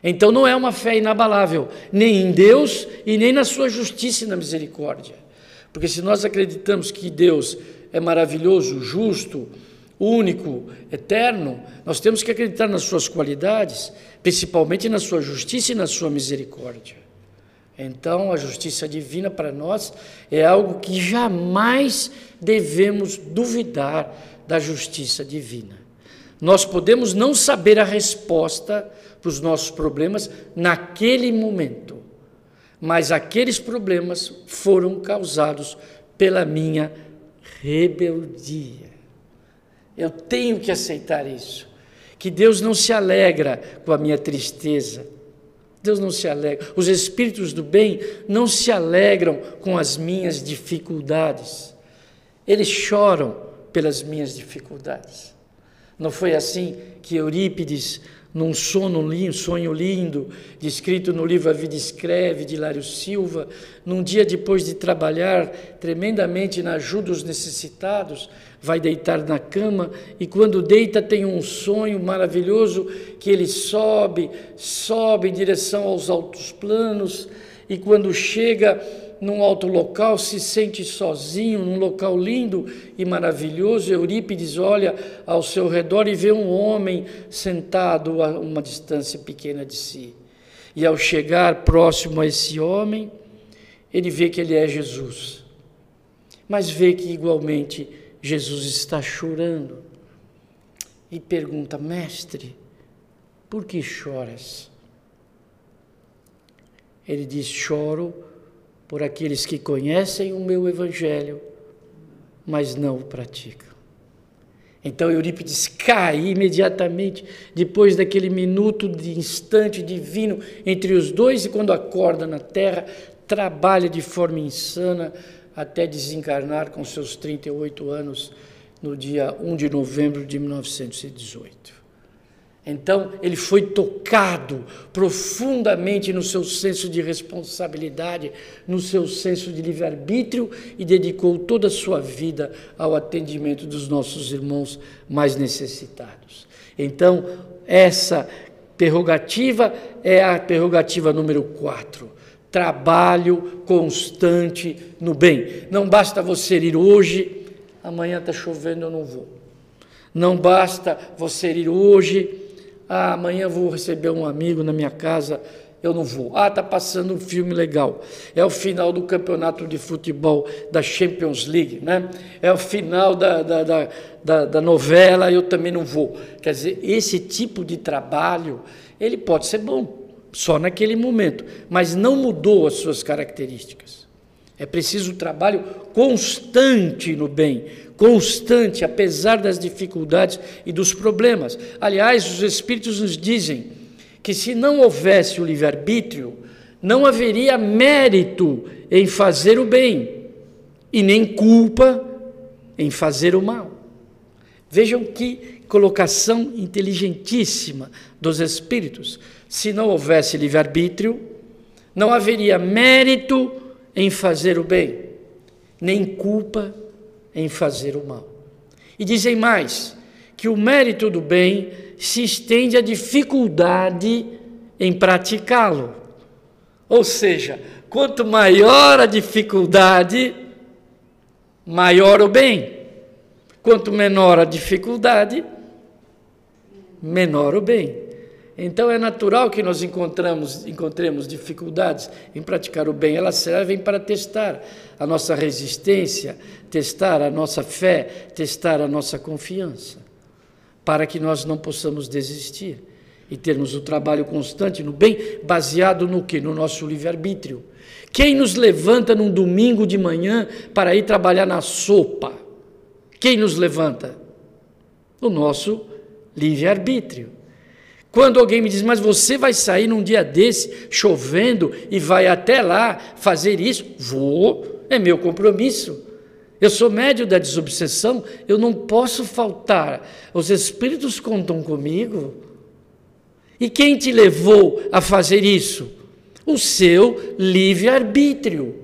S4: Então não é uma fé inabalável, nem em Deus e nem na sua justiça e na misericórdia. Porque se nós acreditamos que Deus é maravilhoso, justo, único, eterno, nós temos que acreditar nas suas qualidades, principalmente na sua justiça e na sua misericórdia. Então, a justiça divina para nós é algo que jamais devemos duvidar da justiça divina. Nós podemos não saber a resposta para os nossos problemas naquele momento, mas aqueles problemas foram causados pela minha rebeldia. Eu tenho que aceitar isso. Que Deus não se alegra com a minha tristeza Deus não se alegra. Os espíritos do bem não se alegram com as minhas dificuldades. Eles choram pelas minhas dificuldades. Não foi assim que Eurípides, num sono lindo, sonho lindo, descrito no livro A Vida Escreve, de Lário Silva, num dia depois de trabalhar tremendamente na ajuda dos necessitados, vai deitar na cama e quando deita tem um sonho maravilhoso que ele sobe, sobe em direção aos altos planos e quando chega num alto local se sente sozinho, num local lindo e maravilhoso. Eurípides olha ao seu redor e vê um homem sentado a uma distância pequena de si. E ao chegar próximo a esse homem, ele vê que ele é Jesus, mas vê que igualmente Jesus está chorando e pergunta: Mestre, por que choras? Ele diz: Choro por aqueles que conhecem o meu Evangelho, mas não o praticam. Então Eurípides cai imediatamente, depois daquele minuto de instante divino entre os dois, e quando acorda na terra, trabalha de forma insana até desencarnar com seus 38 anos no dia 1 de novembro de 1918. Então, ele foi tocado profundamente no seu senso de responsabilidade, no seu senso de livre-arbítrio e dedicou toda a sua vida ao atendimento dos nossos irmãos mais necessitados. Então, essa prerrogativa é a prerrogativa número 4 trabalho constante no bem. Não basta você ir hoje, amanhã está chovendo, eu não vou. Não basta você ir hoje, ah, amanhã vou receber um amigo na minha casa, eu não vou. Ah, está passando um filme legal. É o final do campeonato de futebol da Champions League, né? É o final da, da, da, da, da novela, eu também não vou. Quer dizer, esse tipo de trabalho, ele pode ser bom só naquele momento, mas não mudou as suas características. É preciso trabalho constante no bem, constante, apesar das dificuldades e dos problemas. Aliás, os Espíritos nos dizem que se não houvesse o livre-arbítrio, não haveria mérito em fazer o bem e nem culpa em fazer o mal. Vejam que colocação inteligentíssima dos Espíritos. Se não houvesse livre-arbítrio, não haveria mérito em fazer o bem, nem culpa em fazer o mal. E dizem mais que o mérito do bem se estende à dificuldade em praticá-lo. Ou seja, quanto maior a dificuldade, maior o bem. Quanto menor a dificuldade, menor o bem. Então é natural que nós encontramos, encontremos dificuldades em praticar o bem. Elas servem para testar a nossa resistência, testar a nossa fé, testar a nossa confiança, para que nós não possamos desistir e termos o trabalho constante no bem, baseado no que? No nosso livre-arbítrio. Quem nos levanta num domingo de manhã para ir trabalhar na sopa? Quem nos levanta? O nosso livre-arbítrio. Quando alguém me diz, mas você vai sair num dia desse, chovendo, e vai até lá fazer isso? Vou, é meu compromisso. Eu sou médio da desobsessão, eu não posso faltar. Os espíritos contam comigo. E quem te levou a fazer isso? o seu livre-arbítrio.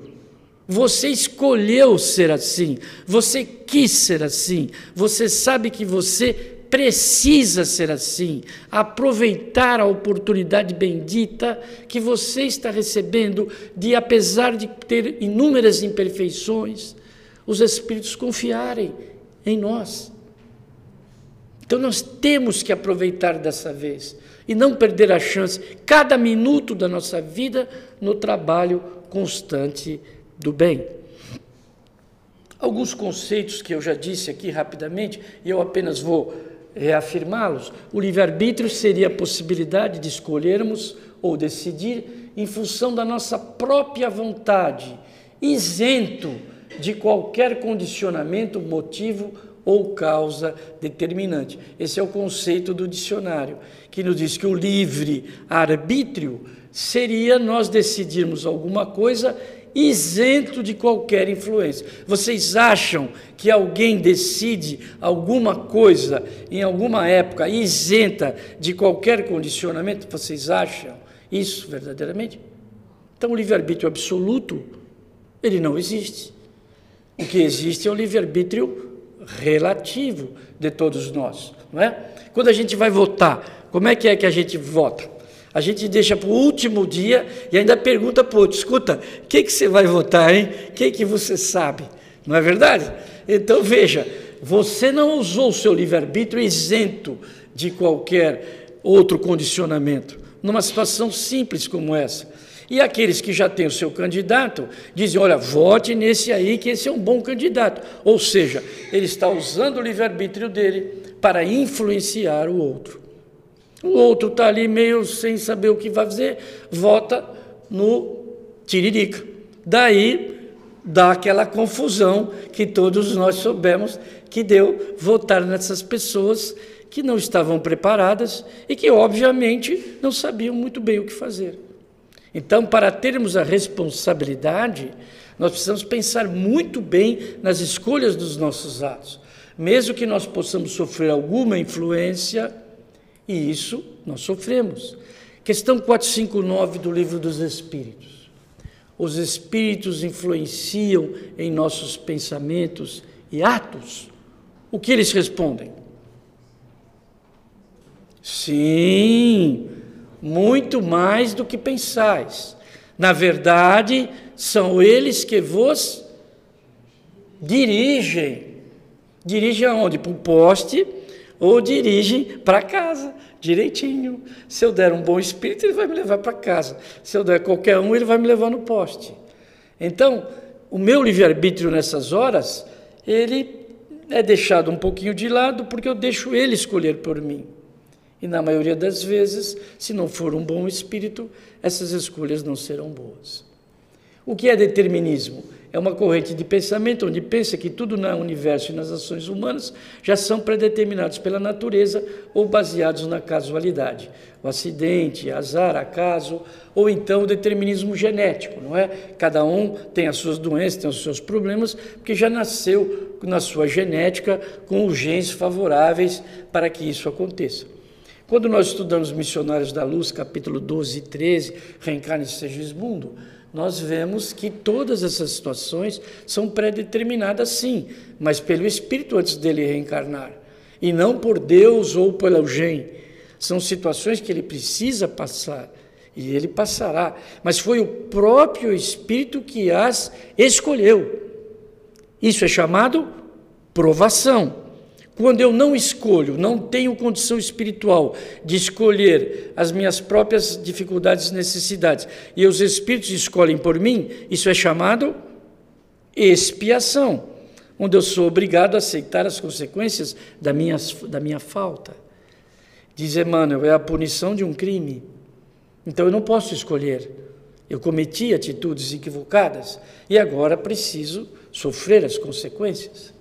S4: Você escolheu ser assim, você quis ser assim, você sabe que você precisa ser assim, aproveitar a oportunidade bendita que você está recebendo de, apesar de ter inúmeras imperfeições, os Espíritos confiarem em nós. Então nós temos que aproveitar dessa vez e não perder a chance, cada minuto da nossa vida, no trabalho constante do bem. Alguns conceitos que eu já disse aqui rapidamente, e eu apenas vou reafirmá-los. O livre-arbítrio seria a possibilidade de escolhermos ou decidir em função da nossa própria vontade, isento de qualquer condicionamento, motivo ou causa determinante. Esse é o conceito do dicionário, que nos diz que o livre arbítrio seria nós decidirmos alguma coisa isento de qualquer influência. Vocês acham que alguém decide alguma coisa em alguma época isenta de qualquer condicionamento? Vocês acham isso verdadeiramente? Então, o livre-arbítrio absoluto, ele não existe. O que existe é o livre-arbítrio relativo de todos nós, não é? Quando a gente vai votar, como é que é que a gente vota? A gente deixa para o último dia e ainda pergunta para o outro: escuta, o que, que você vai votar, hein? O que, que você sabe? Não é verdade? Então veja, você não usou o seu livre-arbítrio isento de qualquer outro condicionamento, numa situação simples como essa. E aqueles que já têm o seu candidato dizem: olha, vote nesse aí, que esse é um bom candidato. Ou seja, ele está usando o livre-arbítrio dele para influenciar o outro. O outro está ali meio sem saber o que vai fazer, vota no Tiririca. Daí dá aquela confusão que todos nós soubemos que deu votar nessas pessoas que não estavam preparadas e que, obviamente, não sabiam muito bem o que fazer. Então, para termos a responsabilidade, nós precisamos pensar muito bem nas escolhas dos nossos atos. Mesmo que nós possamos sofrer alguma influência, e isso nós sofremos. Questão 459 do Livro dos Espíritos. Os espíritos influenciam em nossos pensamentos e atos. O que eles respondem? Sim, muito mais do que pensais. Na verdade, são eles que vos dirigem. Dirigem aonde? Para o poste ou dirigem para casa, direitinho. Se eu der um bom espírito, ele vai me levar para casa. Se eu der qualquer um, ele vai me levar no poste. Então, o meu livre-arbítrio nessas horas, ele é deixado um pouquinho de lado porque eu deixo ele escolher por mim. E na maioria das vezes, se não for um bom espírito, essas escolhas não serão boas. O que é determinismo? É uma corrente de pensamento onde pensa que tudo no universo e nas ações humanas já são predeterminados pela natureza ou baseados na casualidade. O acidente, azar, acaso, ou então o determinismo genético, não é? Cada um tem as suas doenças, tem os seus problemas, porque já nasceu na sua genética com os genes favoráveis para que isso aconteça. Quando nós estudamos Missionários da Luz, capítulo 12 e 13, Reencarne e Segismundo, nós vemos que todas essas situações são pré-determinadas sim, mas pelo Espírito antes dele reencarnar, e não por Deus ou pelo alguém. São situações que ele precisa passar, e ele passará, mas foi o próprio Espírito que as escolheu. Isso é chamado provação. Quando eu não escolho, não tenho condição espiritual de escolher as minhas próprias dificuldades e necessidades, e os espíritos escolhem por mim, isso é chamado expiação, onde eu sou obrigado a aceitar as consequências da minha, da minha falta. Diz Emmanuel, é a punição de um crime. Então eu não posso escolher. Eu cometi atitudes equivocadas e agora preciso sofrer as consequências.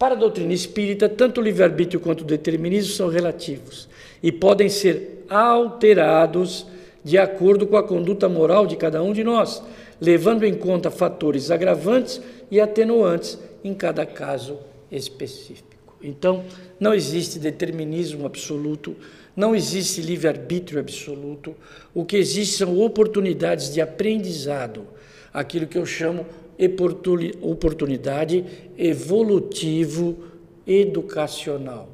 S4: Para a doutrina espírita, tanto o livre-arbítrio quanto o determinismo são relativos e podem ser alterados de acordo com a conduta moral de cada um de nós, levando em conta fatores agravantes e atenuantes em cada caso específico. Então, não existe determinismo absoluto, não existe livre-arbítrio absoluto. O que existe são oportunidades de aprendizado, aquilo que eu chamo oportunidade evolutivo educacional.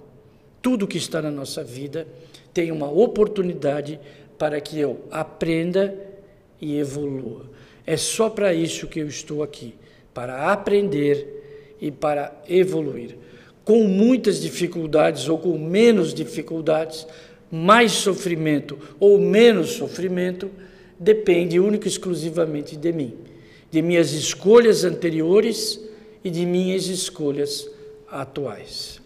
S4: Tudo que está na nossa vida tem uma oportunidade para que eu aprenda e evolua. É só para isso que eu estou aqui, para aprender e para evoluir. Com muitas dificuldades ou com menos dificuldades, mais sofrimento ou menos sofrimento, depende única e exclusivamente de mim, de minhas escolhas anteriores e de minhas escolhas atuais.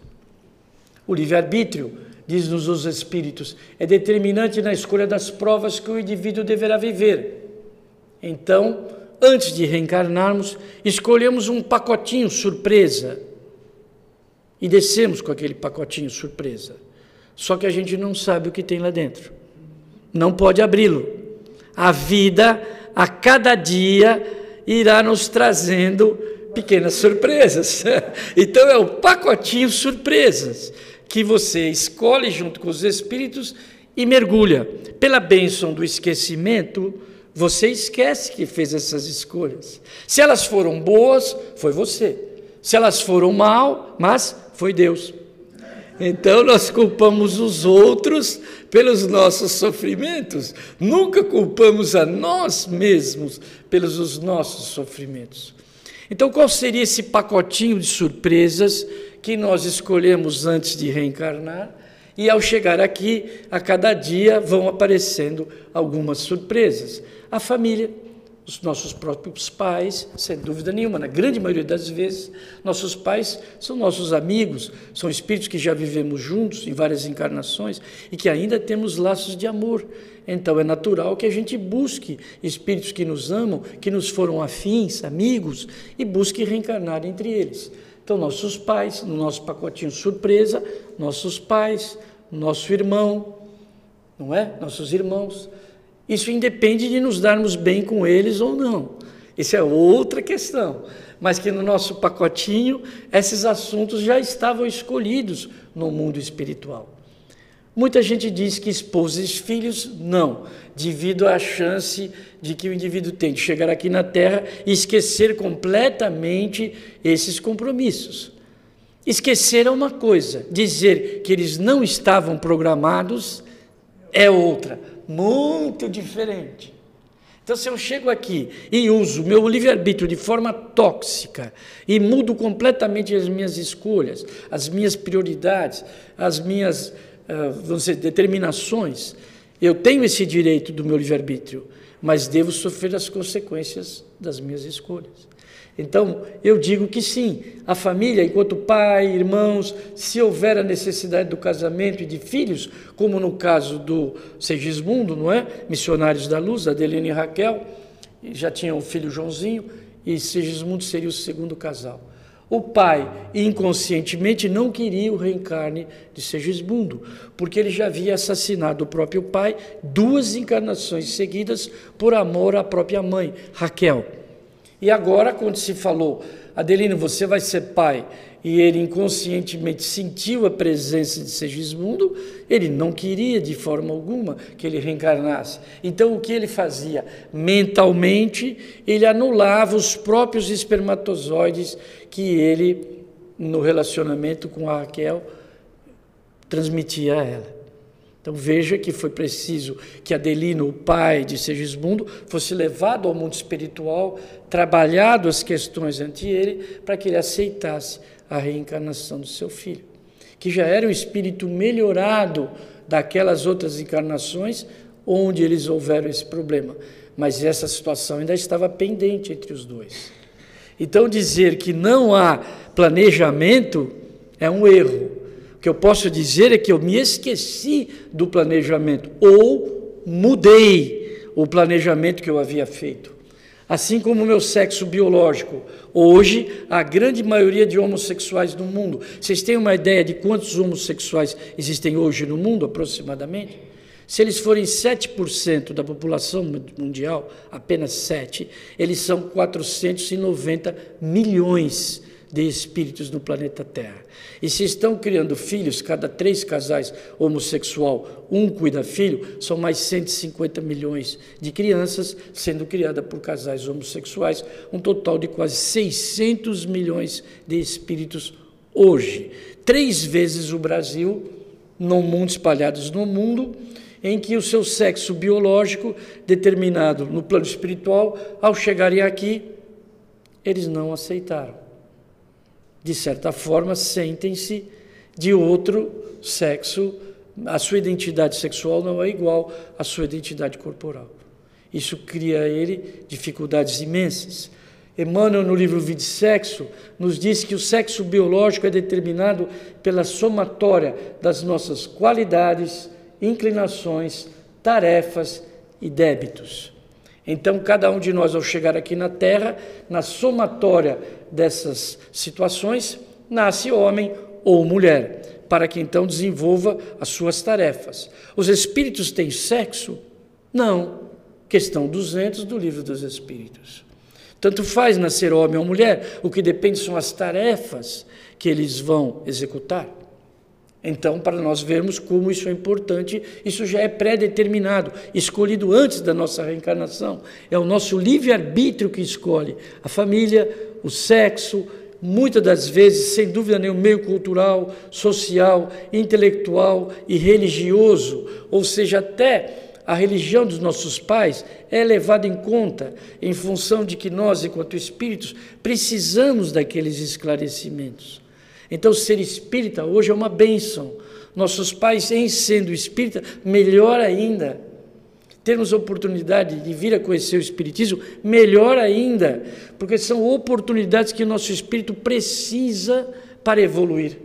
S4: O livre-arbítrio, diz-nos os Espíritos, é determinante na escolha das provas que o indivíduo deverá viver então, antes de reencarnarmos, escolhemos um pacotinho surpresa e descemos com aquele pacotinho surpresa. Só que a gente não sabe o que tem lá dentro. Não pode abri-lo. A vida, a cada dia, irá nos trazendo pequenas surpresas. *laughs* Então é o pacotinho surpresas que você escolhe junto com os espíritos e mergulha. Pela bênção do esquecimento, você esquece que fez essas escolhas. Se elas foram boas, foi você. Se elas foram mal, mas foi Deus. Então nós culpamos os outros pelos nossos sofrimentos, nunca culpamos a nós mesmos pelos os nossos sofrimentos. Então qual seria esse pacotinho de surpresas que nós escolhemos antes de reencarnar? E ao chegar aqui, a cada dia vão aparecendo algumas surpresas a família, os nossos próprios pais, sem dúvida nenhuma, na grande maioria das vezes, nossos pais são nossos amigos, são espíritos que já vivemos juntos em várias encarnações e que ainda temos laços de amor. Então é natural que a gente busque espíritos que nos amam, que nos foram afins, amigos, e busque reencarnar entre eles. Então, nossos pais, no nosso pacotinho surpresa, nossos pais, nosso irmão, não é? Nossos irmãos, isso independe de nos darmos bem com eles ou não. Isso é outra questão. Mas que no nosso pacotinho, esses assuntos já estavam escolhidos no mundo espiritual. Muita gente diz que esposa e filhos, não, devido à chance de que o indivíduo tem de chegar aqui na Terra e esquecer completamente esses compromissos. Esquecer é uma coisa, dizer que eles não estavam programados é outra muito diferente. Então, se eu chego aqui e uso meu livre-arbítrio de forma tóxica e mudo completamente as minhas escolhas, as minhas prioridades, as minhas uh, vamos dizer, determinações, eu tenho esse direito do meu livre-arbítrio, mas devo sofrer as consequências das minhas escolhas. Então, eu digo que sim, a família, enquanto pai, irmãos, se houver a necessidade do casamento e de filhos, como no caso do Segismundo, não é? Missionários da Luz, Adelina e Raquel, já tinham o filho Joãozinho, e Segismundo seria o segundo casal. O pai, inconscientemente, não queria o reencarne de Segismundo, porque ele já havia assassinado o próprio pai duas encarnações seguidas por amor à própria mãe, Raquel. E agora, quando se falou, Adelino, você vai ser pai, e ele inconscientemente sentiu a presença de Segismundo, ele não queria de forma alguma que ele reencarnasse. Então, o que ele fazia? Mentalmente, ele anulava os próprios espermatozoides que ele, no relacionamento com a Raquel, transmitia a ela. Então veja que foi preciso que Adelino, o pai de Segismundo, fosse levado ao mundo espiritual, trabalhado as questões ante ele, para que ele aceitasse a reencarnação do seu filho, que já era um espírito melhorado daquelas outras encarnações onde eles houveram esse problema. Mas essa situação ainda estava pendente entre os dois. Então dizer que não há planejamento é um erro que eu posso dizer é que eu me esqueci do planejamento ou mudei o planejamento que eu havia feito. Assim como o meu sexo biológico. Hoje, a grande maioria de homossexuais no mundo. Vocês têm uma ideia de quantos homossexuais existem hoje no mundo, aproximadamente? Se eles forem 7% da população mundial, apenas 7, eles são 490 milhões de espíritos no planeta Terra. E se estão criando filhos, cada três casais homossexual, um cuida filho, são mais 150 milhões de crianças sendo criadas por casais homossexuais, um total de quase 600 milhões de espíritos hoje. Três vezes o Brasil, no mundo, espalhados no mundo, em que o seu sexo biológico, determinado no plano espiritual, ao chegarem aqui, eles não aceitaram. De certa forma, sentem-se de outro sexo, a sua identidade sexual não é igual à sua identidade corporal. Isso cria a ele dificuldades imensas. Emmanuel, no livro Vida e Sexo, nos diz que o sexo biológico é determinado pela somatória das nossas qualidades, inclinações, tarefas e débitos. Então, cada um de nós, ao chegar aqui na Terra, na somatória dessas situações, nasce homem ou mulher, para que então desenvolva as suas tarefas. Os espíritos têm sexo? Não. Questão 200 do Livro dos Espíritos. Tanto faz nascer homem ou mulher, o que depende são as tarefas que eles vão executar. Então, para nós vermos como isso é importante, isso já é pré-determinado, escolhido antes da nossa reencarnação. É o nosso livre-arbítrio que escolhe a família, o sexo, muitas das vezes, sem dúvida nenhuma, meio cultural, social, intelectual e religioso, ou seja, até a religião dos nossos pais é levada em conta em função de que nós, enquanto espíritos, precisamos daqueles esclarecimentos. Então, ser espírita hoje é uma bênção. Nossos pais, em sendo espírita, melhor ainda. Termos oportunidade de vir a conhecer o Espiritismo, melhor ainda, porque são oportunidades que o nosso espírito precisa para evoluir.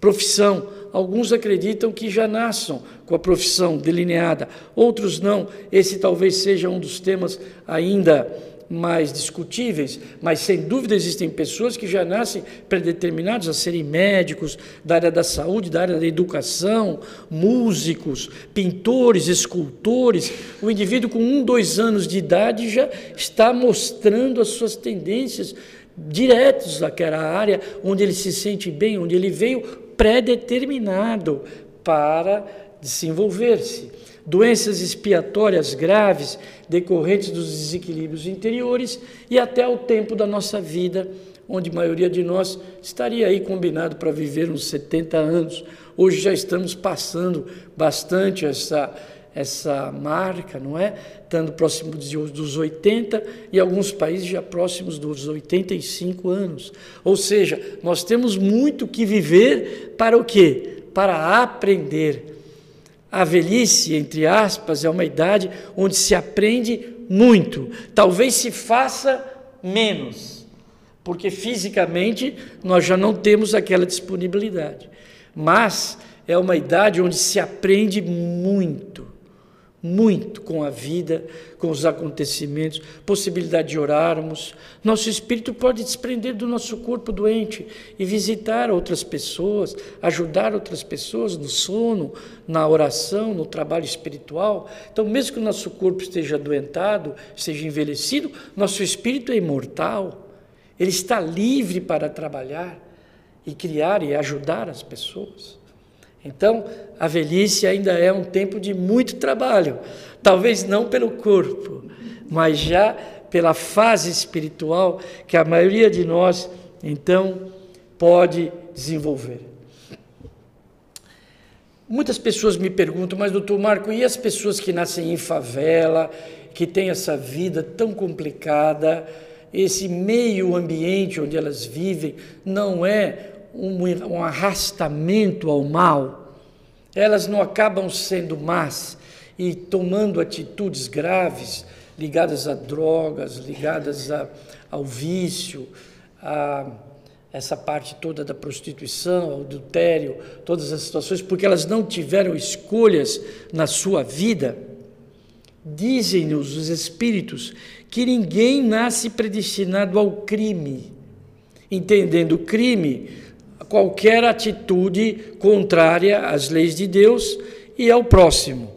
S4: Profissão, alguns acreditam que já nasçam com a profissão delineada, outros não. Esse talvez seja um dos temas ainda mais discutíveis, mas sem dúvida existem pessoas que já nascem predeterminados a serem médicos, da área da saúde, da área da educação, músicos, pintores, escultores. O indivíduo com um, dois anos de idade já está mostrando as suas tendências diretos àquela área onde ele se sente bem, onde ele veio predeterminado para desenvolver-se doenças expiatórias graves decorrentes dos desequilíbrios interiores e até o tempo da nossa vida, onde a maioria de nós estaria aí combinado para viver uns 70 anos. Hoje já estamos passando bastante essa essa marca, não é? Estando próximo dos 80 e alguns países já próximos dos 85 anos. Ou seja, nós temos muito que viver para o quê? Para aprender a velhice, entre aspas, é uma idade onde se aprende muito. Talvez se faça menos, porque fisicamente nós já não temos aquela disponibilidade. Mas é uma idade onde se aprende muito muito com a vida, com os acontecimentos, possibilidade de orarmos. Nosso espírito pode desprender do nosso corpo doente e visitar outras pessoas, ajudar outras pessoas no sono, na oração, no trabalho espiritual. Então, mesmo que o nosso corpo esteja adoentado, esteja envelhecido, nosso espírito é imortal. Ele está livre para trabalhar e criar e ajudar as pessoas. Então, a velhice ainda é um tempo de muito trabalho, talvez não pelo corpo, mas já pela fase espiritual que a maioria de nós, então, pode desenvolver. Muitas pessoas me perguntam, mas doutor Marco, e as pessoas que nascem em favela, que têm essa vida tão complicada, esse meio ambiente onde elas vivem não é um, um arrastamento ao mal, elas não acabam sendo más e tomando atitudes graves ligadas a drogas, ligadas a, ao vício, a essa parte toda da prostituição, ao adultério, todas as situações, porque elas não tiveram escolhas na sua vida. Dizem-nos os Espíritos que ninguém nasce predestinado ao crime, entendendo o crime qualquer atitude contrária às leis de Deus e ao próximo.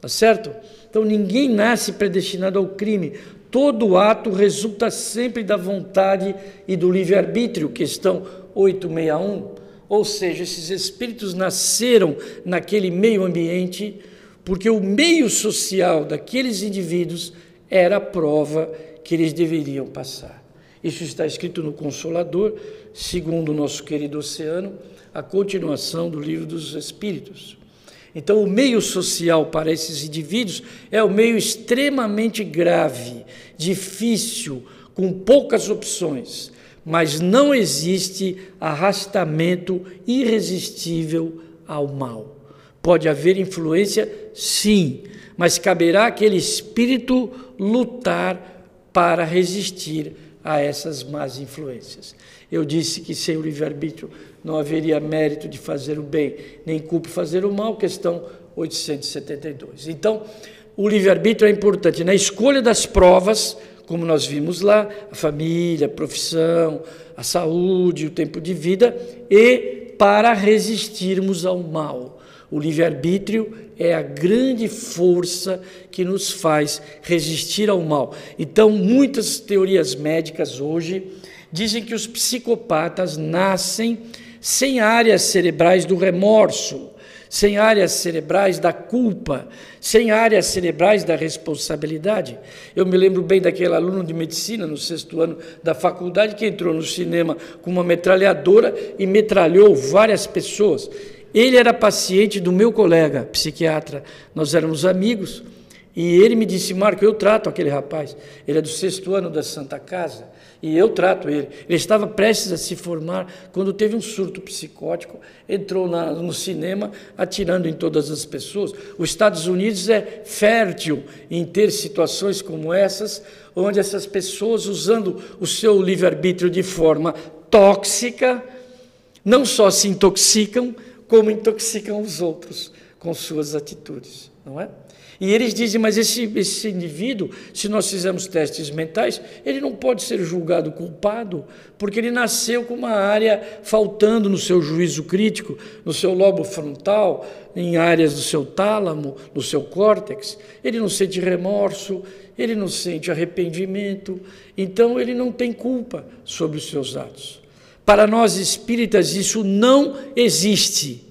S4: Tá certo? Então ninguém nasce predestinado ao crime. todo ato resulta sempre da vontade e do livre-arbítrio, questão 861. Ou seja, esses espíritos nasceram naquele meio ambiente porque o meio social daqueles indivíduos era a prova que eles deveriam passar. Isso está escrito no Consolador, segundo o nosso querido Oceano, a continuação do livro dos Espíritos. Então, o meio social para esses indivíduos é um meio extremamente grave, difícil, com poucas opções, mas não existe arrastamento irresistível ao mal. Pode haver influência, sim, mas caberá àquele espírito lutar para resistir a essas más influências. Eu disse que sem o livre-arbítrio não haveria mérito de fazer o bem, nem culpa fazer o mal, questão 872. Então, o livre-arbítrio é importante na escolha das provas, como nós vimos lá, a família, a profissão, a saúde, o tempo de vida, e para resistirmos ao mal. O livre-arbítrio é a grande força que nos faz resistir ao mal. Então, muitas teorias médicas hoje dizem que os psicopatas nascem sem áreas cerebrais do remorso, sem áreas cerebrais da culpa, sem áreas cerebrais da responsabilidade. Eu me lembro bem daquele aluno de medicina no sexto ano da faculdade que entrou no cinema com uma metralhadora e metralhou várias pessoas. Ele era paciente do meu colega psiquiatra, nós éramos amigos. E ele me disse, Marco, eu trato aquele rapaz. Ele é do sexto ano da Santa Casa. E eu trato ele. Ele estava prestes a se formar quando teve um surto psicótico, entrou na, no cinema atirando em todas as pessoas. Os Estados Unidos é fértil em ter situações como essas, onde essas pessoas, usando o seu livre-arbítrio de forma tóxica, não só se intoxicam, como intoxicam os outros com suas atitudes, não é? E eles dizem, mas esse, esse indivíduo, se nós fizermos testes mentais, ele não pode ser julgado culpado, porque ele nasceu com uma área faltando no seu juízo crítico, no seu lobo frontal, em áreas do seu tálamo, no seu córtex. Ele não sente remorso, ele não sente arrependimento, então ele não tem culpa sobre os seus atos. Para nós espíritas, isso não existe.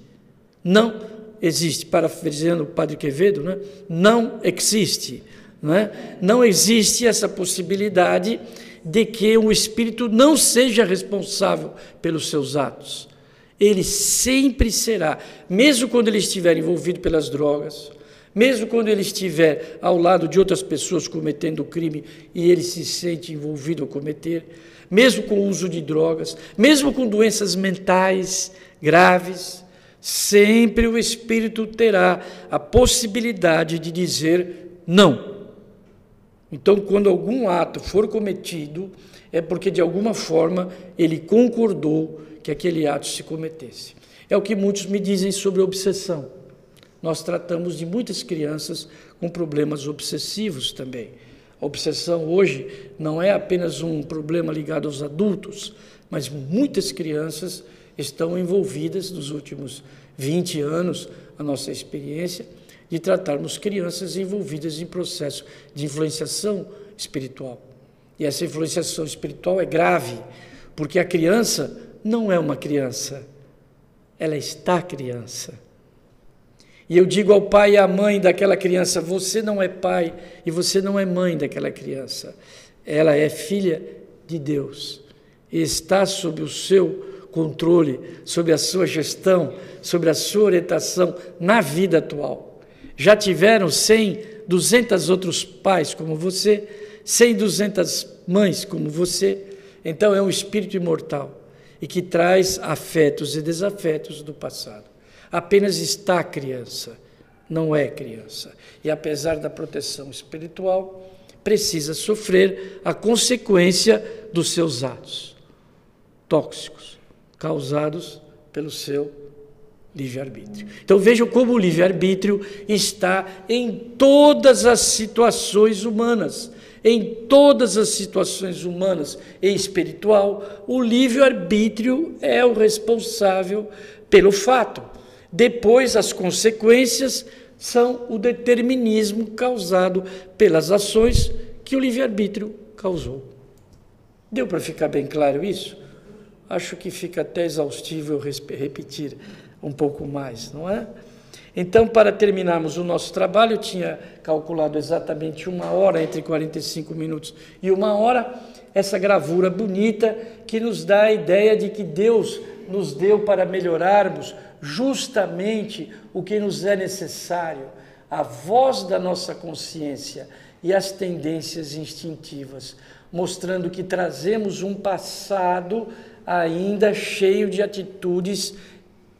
S4: Não existe, parafraseando o Padre Quevedo, né? não existe. Não, é? não existe essa possibilidade de que o espírito não seja responsável pelos seus atos. Ele sempre será, mesmo quando ele estiver envolvido pelas drogas, mesmo quando ele estiver ao lado de outras pessoas cometendo crime e ele se sente envolvido a cometer, mesmo com o uso de drogas, mesmo com doenças mentais graves, sempre o espírito terá a possibilidade de dizer não. Então, quando algum ato for cometido, é porque de alguma forma ele concordou que aquele ato se cometesse. É o que muitos me dizem sobre obsessão. Nós tratamos de muitas crianças com problemas obsessivos também. A obsessão hoje não é apenas um problema ligado aos adultos, mas muitas crianças estão envolvidas nos últimos 20 anos, a nossa experiência, de tratarmos crianças envolvidas em processo de influenciação espiritual. E essa influenciação espiritual é grave, porque a criança não é uma criança, ela está criança. E eu digo ao pai e à mãe daquela criança: você não é pai e você não é mãe daquela criança. Ela é filha de Deus. Está sob o seu controle, sobre a sua gestão, sobre a sua orientação na vida atual. Já tiveram 100, 200 outros pais como você, 100, 200 mães como você. Então é um espírito imortal e que traz afetos e desafetos do passado. Apenas está criança, não é criança. E apesar da proteção espiritual, precisa sofrer a consequência dos seus atos tóxicos causados pelo seu livre-arbítrio. Então vejam como o livre-arbítrio está em todas as situações humanas. Em todas as situações humanas e espiritual, o livre-arbítrio é o responsável pelo fato. Depois, as consequências são o determinismo causado pelas ações que o livre-arbítrio causou. Deu para ficar bem claro isso? Acho que fica até exaustivo eu repetir um pouco mais, não é? Então, para terminarmos o nosso trabalho, eu tinha calculado exatamente uma hora, entre 45 minutos e uma hora, essa gravura bonita que nos dá a ideia de que Deus nos deu para melhorarmos justamente o que nos é necessário, a voz da nossa consciência e as tendências instintivas, mostrando que trazemos um passado ainda cheio de atitudes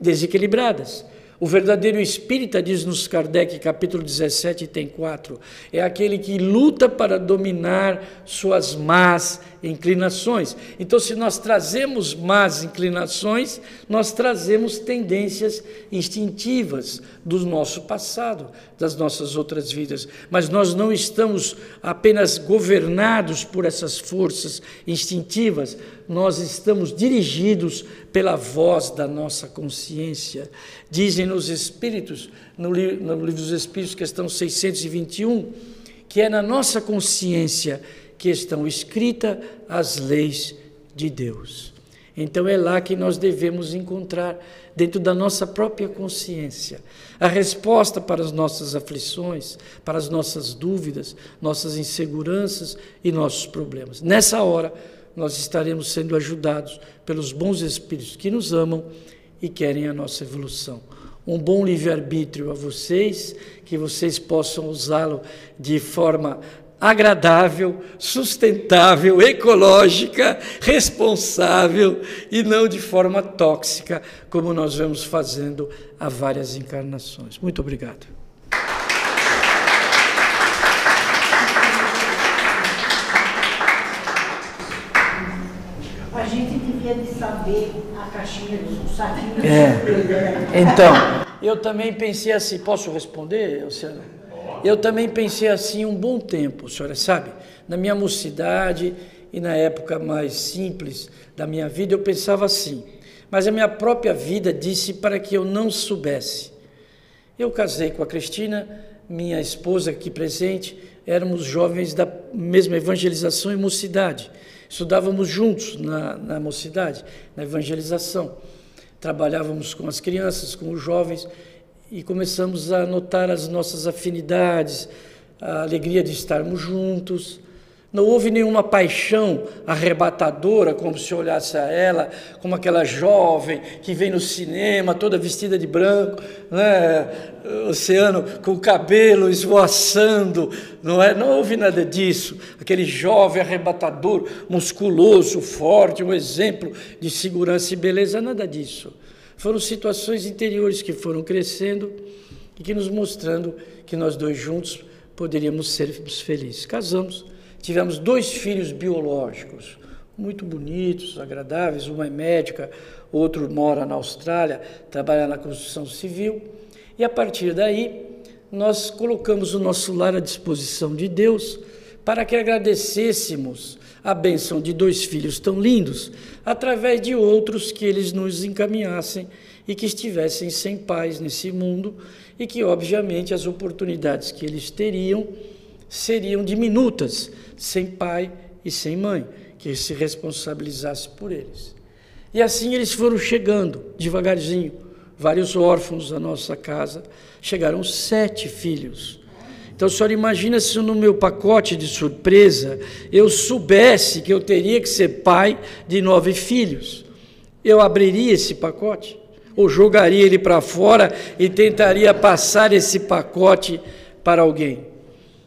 S4: desequilibradas. O verdadeiro espírita, diz-nos Kardec, capítulo 17, tem 4, é aquele que luta para dominar suas más inclinações. Então, se nós trazemos más inclinações, nós trazemos tendências instintivas do nosso passado, das nossas outras vidas. Mas nós não estamos apenas governados por essas forças instintivas, nós estamos dirigidos pela voz da nossa consciência. Dizem nos Espíritos, no, li, no Livro dos Espíritos, questão 621, que é na nossa consciência que estão escritas as leis de Deus. Então é lá que nós devemos encontrar, dentro da nossa própria consciência, a resposta para as nossas aflições, para as nossas dúvidas, nossas inseguranças e nossos problemas. Nessa hora, nós estaremos sendo ajudados pelos bons espíritos que nos amam e querem a nossa evolução. Um bom livre-arbítrio a vocês, que vocês possam usá-lo de forma agradável, sustentável, ecológica, responsável e não de forma tóxica, como nós vemos fazendo há várias encarnações. Muito obrigado.
S5: de saber a caixinha do saquinho.
S4: É. Então, eu também pensei assim, posso responder, Luciano? Eu também pensei assim um bom tempo, senhora sabe? Na minha mocidade e na época mais simples da minha vida, eu pensava assim. Mas a minha própria vida disse para que eu não soubesse. Eu casei com a Cristina, minha esposa aqui presente, éramos jovens da mesma evangelização e mocidade. Estudávamos juntos na, na mocidade, na evangelização. Trabalhávamos com as crianças, com os jovens e começamos a notar as nossas afinidades, a alegria de estarmos juntos. Não houve nenhuma paixão arrebatadora, como se olhasse a ela, como aquela jovem que vem no cinema, toda vestida de branco, né? oceano com o cabelo esvoaçando, não é? Não houve nada disso. Aquele jovem arrebatador, musculoso, forte, um exemplo de segurança e beleza, nada disso. Foram situações interiores que foram crescendo e que nos mostrando que nós dois juntos poderíamos ser felizes. Casamos Tivemos dois filhos biológicos, muito bonitos, agradáveis. Uma é médica, outro mora na Austrália, trabalha na construção civil. E a partir daí, nós colocamos o nosso lar à disposição de Deus para que agradecêssemos a bênção de dois filhos tão lindos, através de outros que eles nos encaminhassem e que estivessem sem paz nesse mundo e que, obviamente, as oportunidades que eles teriam seriam diminutas sem pai e sem mãe, que se responsabilizasse por eles. E assim eles foram chegando, devagarzinho, vários órfãos da nossa casa, chegaram sete filhos. Então, senhora imagina se no meu pacote de surpresa eu soubesse que eu teria que ser pai de nove filhos. Eu abriria esse pacote? Ou jogaria ele para fora e tentaria passar esse pacote para alguém?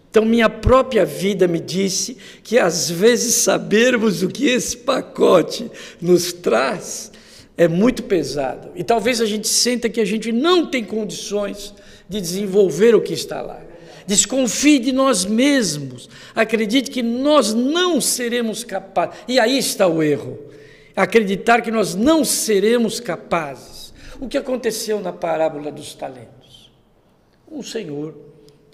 S4: Então, minha própria vida me disse que às vezes sabermos o que esse pacote nos traz é muito pesado. E talvez a gente senta que a gente não tem condições de desenvolver o que está lá. Desconfie de nós mesmos. Acredite que nós não seremos capazes. E aí está o erro. Acreditar que nós não seremos capazes. O que aconteceu na parábola dos talentos? Um senhor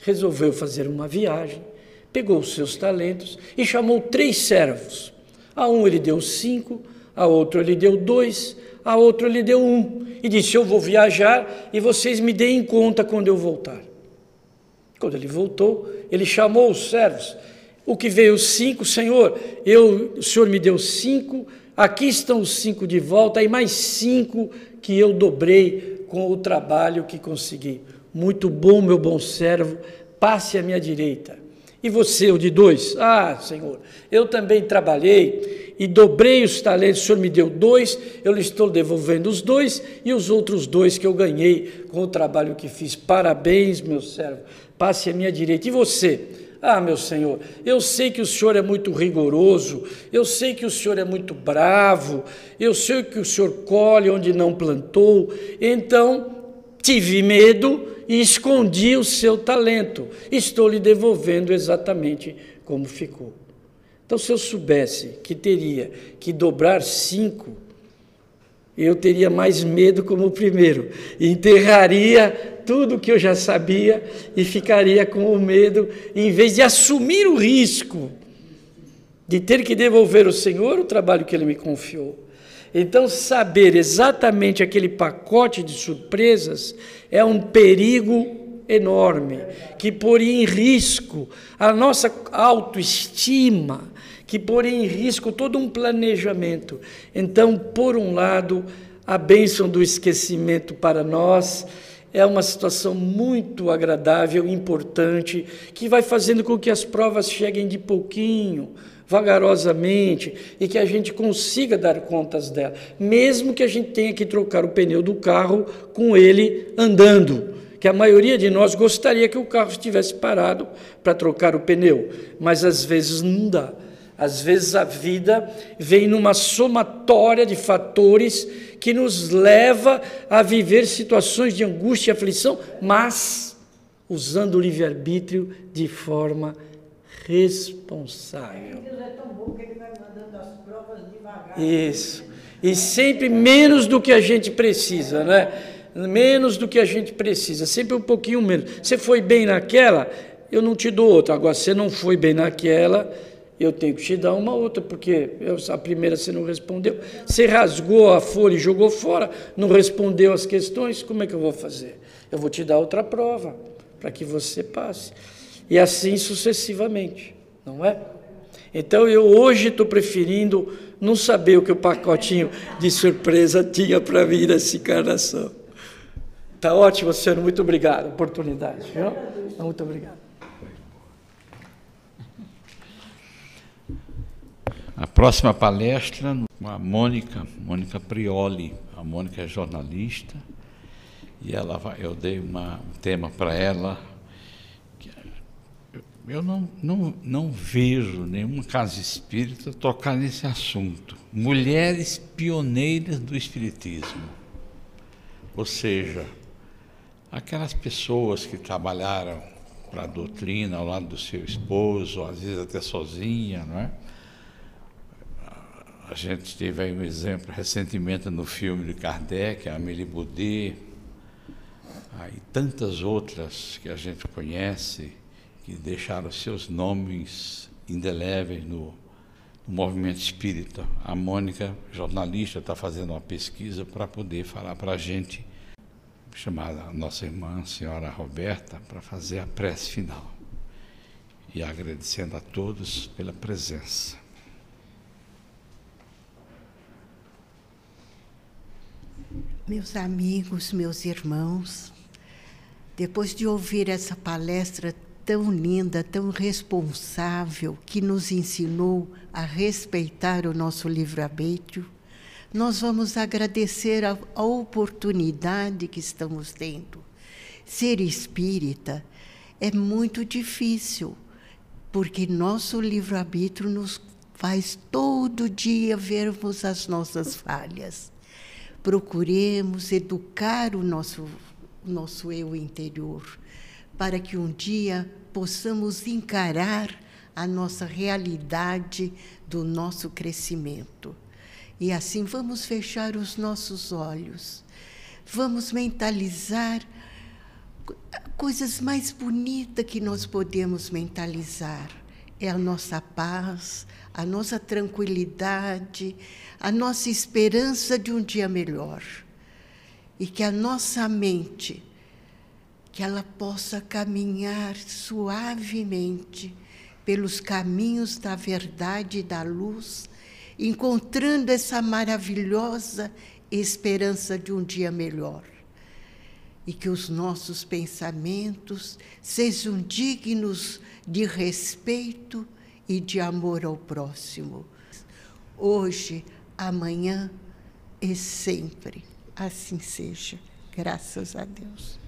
S4: resolveu fazer uma viagem, pegou os seus talentos e chamou três servos. A um ele deu cinco, a outro ele deu dois, a outro ele deu um. E disse: Eu vou viajar e vocês me deem conta quando eu voltar. Quando ele voltou, ele chamou os servos. O que veio cinco, Senhor, eu, o Senhor me deu cinco, aqui estão os cinco de volta, e mais cinco que eu dobrei com o trabalho que consegui. Muito bom, meu bom servo, passe à minha direita. E você, o de dois? Ah, Senhor, eu também trabalhei e dobrei os talentos, o Senhor me deu dois, eu lhe estou devolvendo os dois e os outros dois que eu ganhei com o trabalho que fiz. Parabéns, meu servo, passe à minha direita. E você? Ah, meu Senhor, eu sei que o Senhor é muito rigoroso, eu sei que o Senhor é muito bravo, eu sei que o Senhor colhe onde não plantou, então tive medo e escondi o seu talento. Estou lhe devolvendo exatamente como ficou. Então, se eu soubesse que teria que dobrar cinco, eu teria mais medo como o primeiro, enterraria tudo que eu já sabia e ficaria com o medo, em vez de assumir o risco de ter que devolver ao Senhor o trabalho que Ele me confiou. Então, saber exatamente aquele pacote de surpresas é um perigo enorme, que poria em risco a nossa autoestima, que poria em risco todo um planejamento. Então, por um lado, a bênção do esquecimento para nós é uma situação muito agradável, importante, que vai fazendo com que as provas cheguem de pouquinho, vagarosamente, e que a gente consiga dar contas dela, mesmo que a gente tenha que trocar o pneu do carro com ele andando. Que a maioria de nós gostaria que o carro estivesse parado para trocar o pneu, mas às vezes não dá. Às vezes a vida vem numa somatória de fatores que nos leva a viver situações de angústia e aflição, mas usando o livre-arbítrio de forma responsável. Deus é tão bom que ele vai mandando as provas devagar. Isso. E sempre menos do que a gente precisa, né? Menos do que a gente precisa, sempre um pouquinho menos. Você foi bem naquela, eu não te dou outra. Agora, você não foi bem naquela, eu tenho que te dar uma outra, porque eu, a primeira você não respondeu. Você rasgou a folha e jogou fora, não respondeu as questões, como é que eu vou fazer? Eu vou te dar outra prova, para que você passe. E assim sucessivamente, não é? Então eu hoje estou preferindo não saber o que o pacotinho de surpresa tinha para mim nessa encarnação. Está ótimo, senhor. Muito obrigado. Oportunidade. Viu? Muito obrigado.
S3: A próxima palestra, a Mônica, Mônica Prioli. A Mônica é jornalista e ela vai, eu dei uma, um tema para ela. Que eu não, não, não vejo nenhuma casa espírita tocar nesse assunto. Mulheres pioneiras do Espiritismo. Ou seja, aquelas pessoas que trabalharam para a doutrina ao lado do seu esposo, às vezes até sozinha, não é? A gente teve aí um exemplo recentemente no filme de Kardec, Amélie Boudet, e tantas outras que a gente conhece, que deixaram seus nomes indeléveis no, no movimento espírita. A Mônica, jornalista, está fazendo uma pesquisa para poder falar para a gente, chamada a nossa irmã, a senhora Roberta, para fazer a prece final. E agradecendo a todos pela presença.
S6: Meus amigos, meus irmãos, depois de ouvir essa palestra tão linda, tão responsável, que nos ensinou a respeitar o nosso livre-arbítrio, nós vamos agradecer a, a oportunidade que estamos tendo. Ser espírita é muito difícil, porque nosso livre-arbítrio nos faz todo dia vermos as nossas falhas procuremos educar o nosso, nosso eu interior, para que um dia possamos encarar a nossa realidade do nosso crescimento. E assim vamos fechar os nossos olhos, vamos mentalizar coisas mais bonitas que nós podemos mentalizar. É a nossa paz, a nossa tranquilidade, a nossa esperança de um dia melhor. E que a nossa mente, que ela possa caminhar suavemente pelos caminhos da verdade e da luz, encontrando essa maravilhosa esperança de um dia melhor. E que os nossos pensamentos sejam dignos de respeito e de amor ao próximo. Hoje, amanhã e sempre. Assim seja. Graças a Deus.